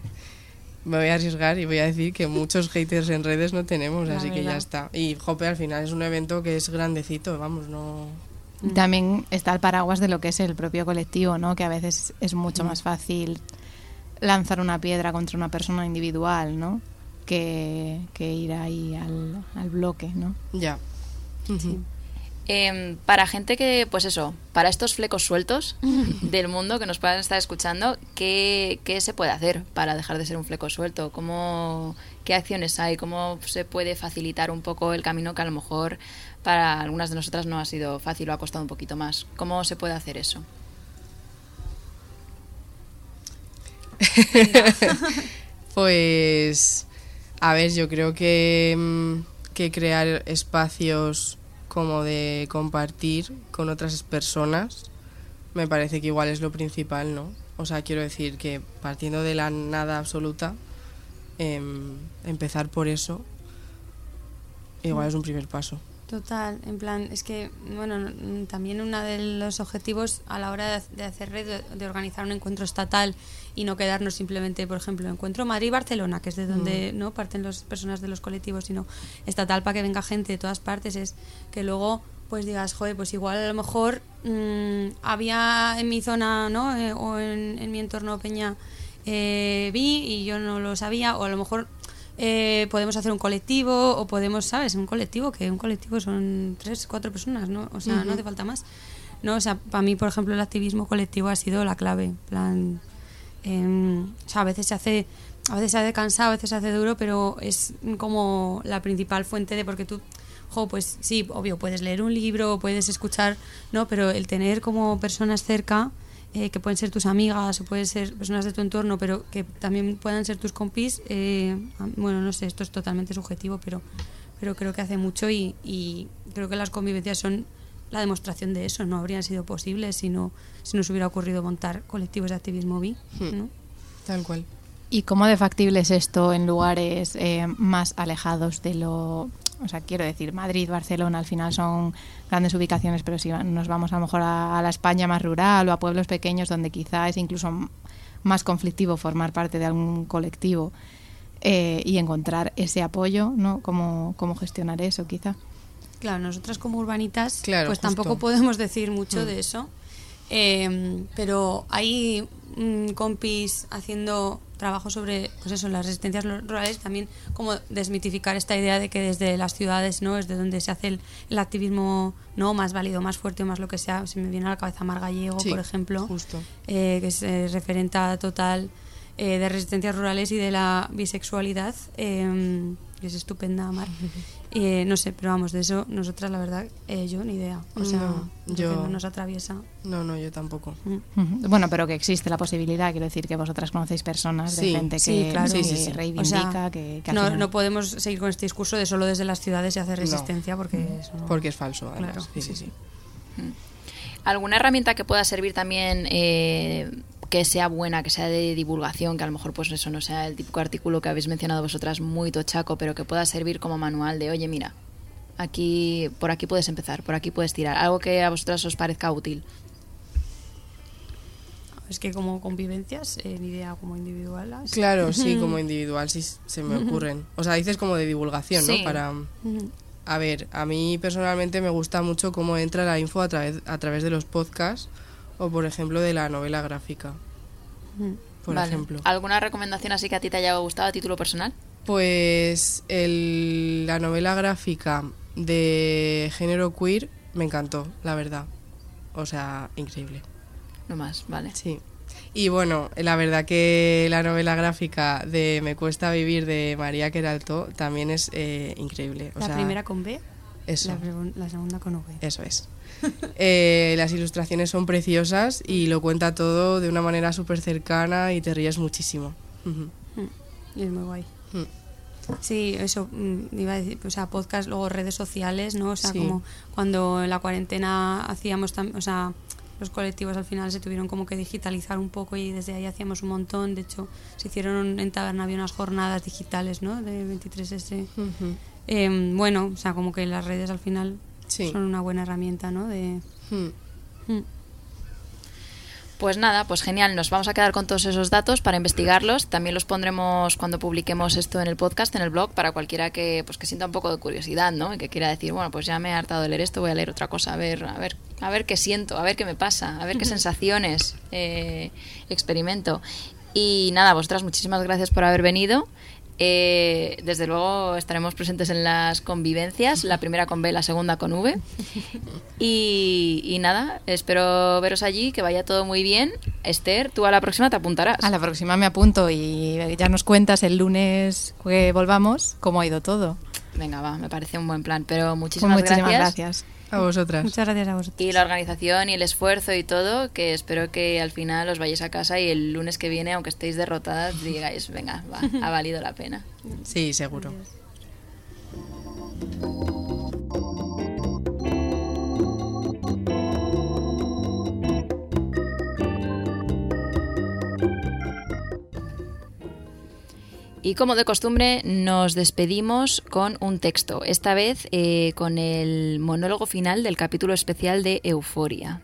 me voy a arriesgar y voy a decir que muchos haters en redes no tenemos, La así que ya verdad. está. Y Jope al final es un evento que es grandecito, vamos, no... También está el paraguas de lo que es el propio colectivo, ¿no? Que a veces es mucho Mm. más fácil lanzar una piedra contra una persona individual, ¿no? Que, que ir ahí al, al bloque, ¿no? Ya. Ujú. Em, para gente que, pues eso, para estos flecos sueltos del mundo que nos puedan estar escuchando, ¿qué, qué se puede hacer para dejar de ser un fleco suelto? ¿Cómo, ¿Qué acciones hay? ¿Cómo se puede facilitar un poco el camino que a lo mejor para algunas de nosotras no ha sido fácil o ha costado un poquito más? ¿Cómo se puede hacer eso? Pues, a ver, yo creo que, mm, que crear espacios como de compartir con otras personas me parece que igual es lo principal, ¿no? O sea, quiero decir que partiendo de la nada absoluta, em, empezar por eso igual es un primer paso. Total, en plan, es que, bueno, mm, también uno de los objetivos a la hora de, hacer red, de, organizar un encuentro estatal y no quedarnos simplemente, por ejemplo, encuentro Madrid-Barcelona, que es de donde no parten las personas de los colectivos, sino estatal para que venga gente de todas partes, es que luego pues digas, joder, pues igual a lo mejor mm, había en mi zona, ¿no? Eh, o en, en mi entorno peña eh, vi y yo no lo sabía, o a lo mejor eh, podemos hacer un colectivo, o podemos, ¿sabes? Un colectivo, que un colectivo son tres, cuatro personas, ¿no? O sea, no hace falta más. ¿no? O sea, para mí, por ejemplo, el activismo colectivo ha sido la clave. Plan, em, o sea, a veces se hace a veces se hace cansado, a veces se hace duro, pero es como la principal fuente de porque tú, jo, pues sí, obvio, puedes leer un libro, puedes escuchar, ¿no? Pero el tener como personas cerca, eh, que pueden ser tus amigas o pueden ser personas de tu entorno, pero que también puedan ser tus compis, eh, bueno, no sé, esto es totalmente subjetivo, pero, pero creo que hace mucho y, y creo que las convivencias son la demostración de eso. No habrían sido posibles si no, si nos hubiera ocurrido montar colectivos de activismo bi, ¿no? Tal cual. ¿Y cómo de factible es esto en lugares eh, más alejados de lo... O sea, quiero decir, Madrid, Barcelona, al final son grandes ubicaciones, pero si nos vamos a lo mejor a, a la España más rural o a pueblos pequeños donde quizá es incluso más conflictivo formar parte de algún colectivo eh, y encontrar ese apoyo, ¿no? ¿Cómo, cómo gestionar eso quizá? Claro, nosotras como urbanitas, Claro, pues justo. tampoco podemos decir mucho Mm. de eso. Eh, pero hay mm, compis haciendo trabajo sobre, pues eso, las resistencias rurales, también como desmitificar esta idea de que desde las ciudades, ¿no? Es de donde se hace el, el activismo, ¿no? Más válido, más fuerte o más lo que sea. Se me viene a la cabeza Mar Gallego, Sí, por ejemplo Justo. eh, que es eh, referenta total eh, de resistencias rurales y de la bisexualidad, eh, que es estupenda, Mar. Eh, no sé, pero vamos, de eso nosotras, la verdad, eh, yo ni idea. O sea, No, yo- no nos atraviesa. No, no, yo tampoco. Mm. Bueno, pero que existe la posibilidad, quiero decir que vosotras conocéis personas de Sí, gente que, claro. Sí, reivindica, O sea, que, no, final- no podemos seguir con este discurso de solo desde las ciudades se hace resistencia porque eso no- Porque es falso, además. Claro. Sí, sí, sí. ¿Alguna herramienta que pueda servir también eh, que sea buena, que sea de divulgación, que a lo mejor pues eso no sea el típico artículo que habéis mencionado vosotras muy tochaco, pero que pueda servir como manual de, oye, mira, aquí por aquí puedes empezar, por aquí puedes tirar, algo que a vosotras os parezca útil? Es que como convivencias, eh, ni idea como individuales. Claro, sí, como individual, sí se me ocurren. O sea, dices como de divulgación, Sí. ¿no? Para... A ver, a mí personalmente me gusta mucho cómo entra la info a través, a través de los podcasts o, por ejemplo, de la novela gráfica, Ujú. por Vale. ejemplo. ¿Alguna recomendación así que a ti te haya gustado a título personal? Pues el- la novela gráfica de género queer me encantó, la verdad. O sea, increíble. No más, vale. Sí. Y bueno, la verdad que la novela gráfica de Me cuesta vivir de María Queralto también es eh, increíble. O La sea, primera con B, Eso, la, la segunda con V. eso es. Eh, las ilustraciones son preciosas y lo cuenta todo de una manera súper cercana y te ríes muchísimo. Ujú. Y es muy guay. Mm. Sí, eso, mm, iba a decir, o sea, podcast, luego redes sociales, ¿no? O sea, Sí. como cuando en la cuarentena hacíamos, o sea, los colectivos al final se tuvieron como que digitalizar un poco y desde ahí hacíamos un montón. De hecho, se hicieron en Taberna, había unas jornadas digitales, ¿no? De 23S. Ujú. Em, bueno, o sea, como que las redes al final Sí. son una buena herramienta, ¿no? De, Mm. Mm. Pues nada, pues genial, nos vamos a quedar con todos esos datos para investigarlos. También los pondremos cuando publiquemos esto en el podcast, en el blog, para cualquiera que pues que sienta un poco de curiosidad, ¿no? Y que quiera decir, bueno, pues ya me he hartado de leer esto, voy a leer otra cosa, a ver, a ver, a ver qué siento, a ver qué me pasa, a ver qué sensaciones eh, experimento. Y nada, vosotras, muchísimas gracias por haber venido. Eh, desde luego estaremos presentes en las convivencias, la primera con B, la segunda con V. Y, y nada, espero veros allí, que vaya todo muy bien. Esther, tú a la próxima te apuntarás. A la próxima me apunto y ya nos cuentas el lunes que volvamos cómo ha ido todo. Venga, va, me parece un buen plan. Pero Pues muchísimas, muchísimas gracias. gracias. A vosotras. Muchas gracias a vosotros. Y la organización y el esfuerzo y todo, que espero que al final os vayáis a casa y el lunes que viene, aunque estéis derrotadas, digáis, venga, va, ha valido la pena. Sí, seguro. Y como de costumbre, nos despedimos con un texto, esta vez eh, con el monólogo final del capítulo especial de Euforia.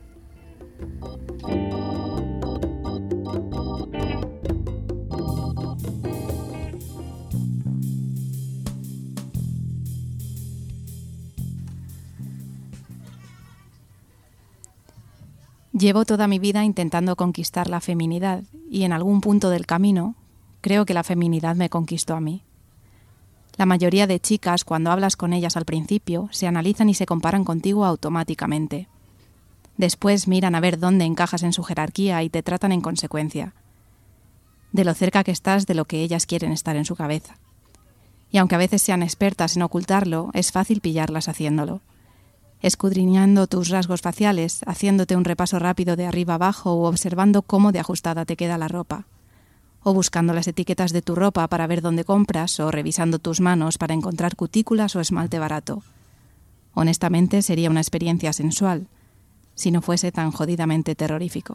Llevo toda mi vida intentando conquistar la feminidad y en algún punto del camino creo que la feminidad me conquistó a mí. La mayoría de chicas, cuando hablas con ellas al principio, se analizan y se comparan contigo automáticamente. Después miran a ver dónde encajas en su jerarquía y te tratan en consecuencia. De lo cerca que estás de lo que ellas quieren estar en su cabeza. Y aunque a veces sean expertas en ocultarlo, es fácil pillarlas haciéndolo escudriñando tus rasgos faciales, haciéndote un repaso rápido de arriba abajo o observando cómo de ajustada te queda la ropa, o buscando las etiquetas de tu ropa para ver dónde compras, o revisando tus manos para encontrar cutículas o esmalte barato. Honestamente sería una experiencia sensual, si no fuese tan jodidamente terrorífico.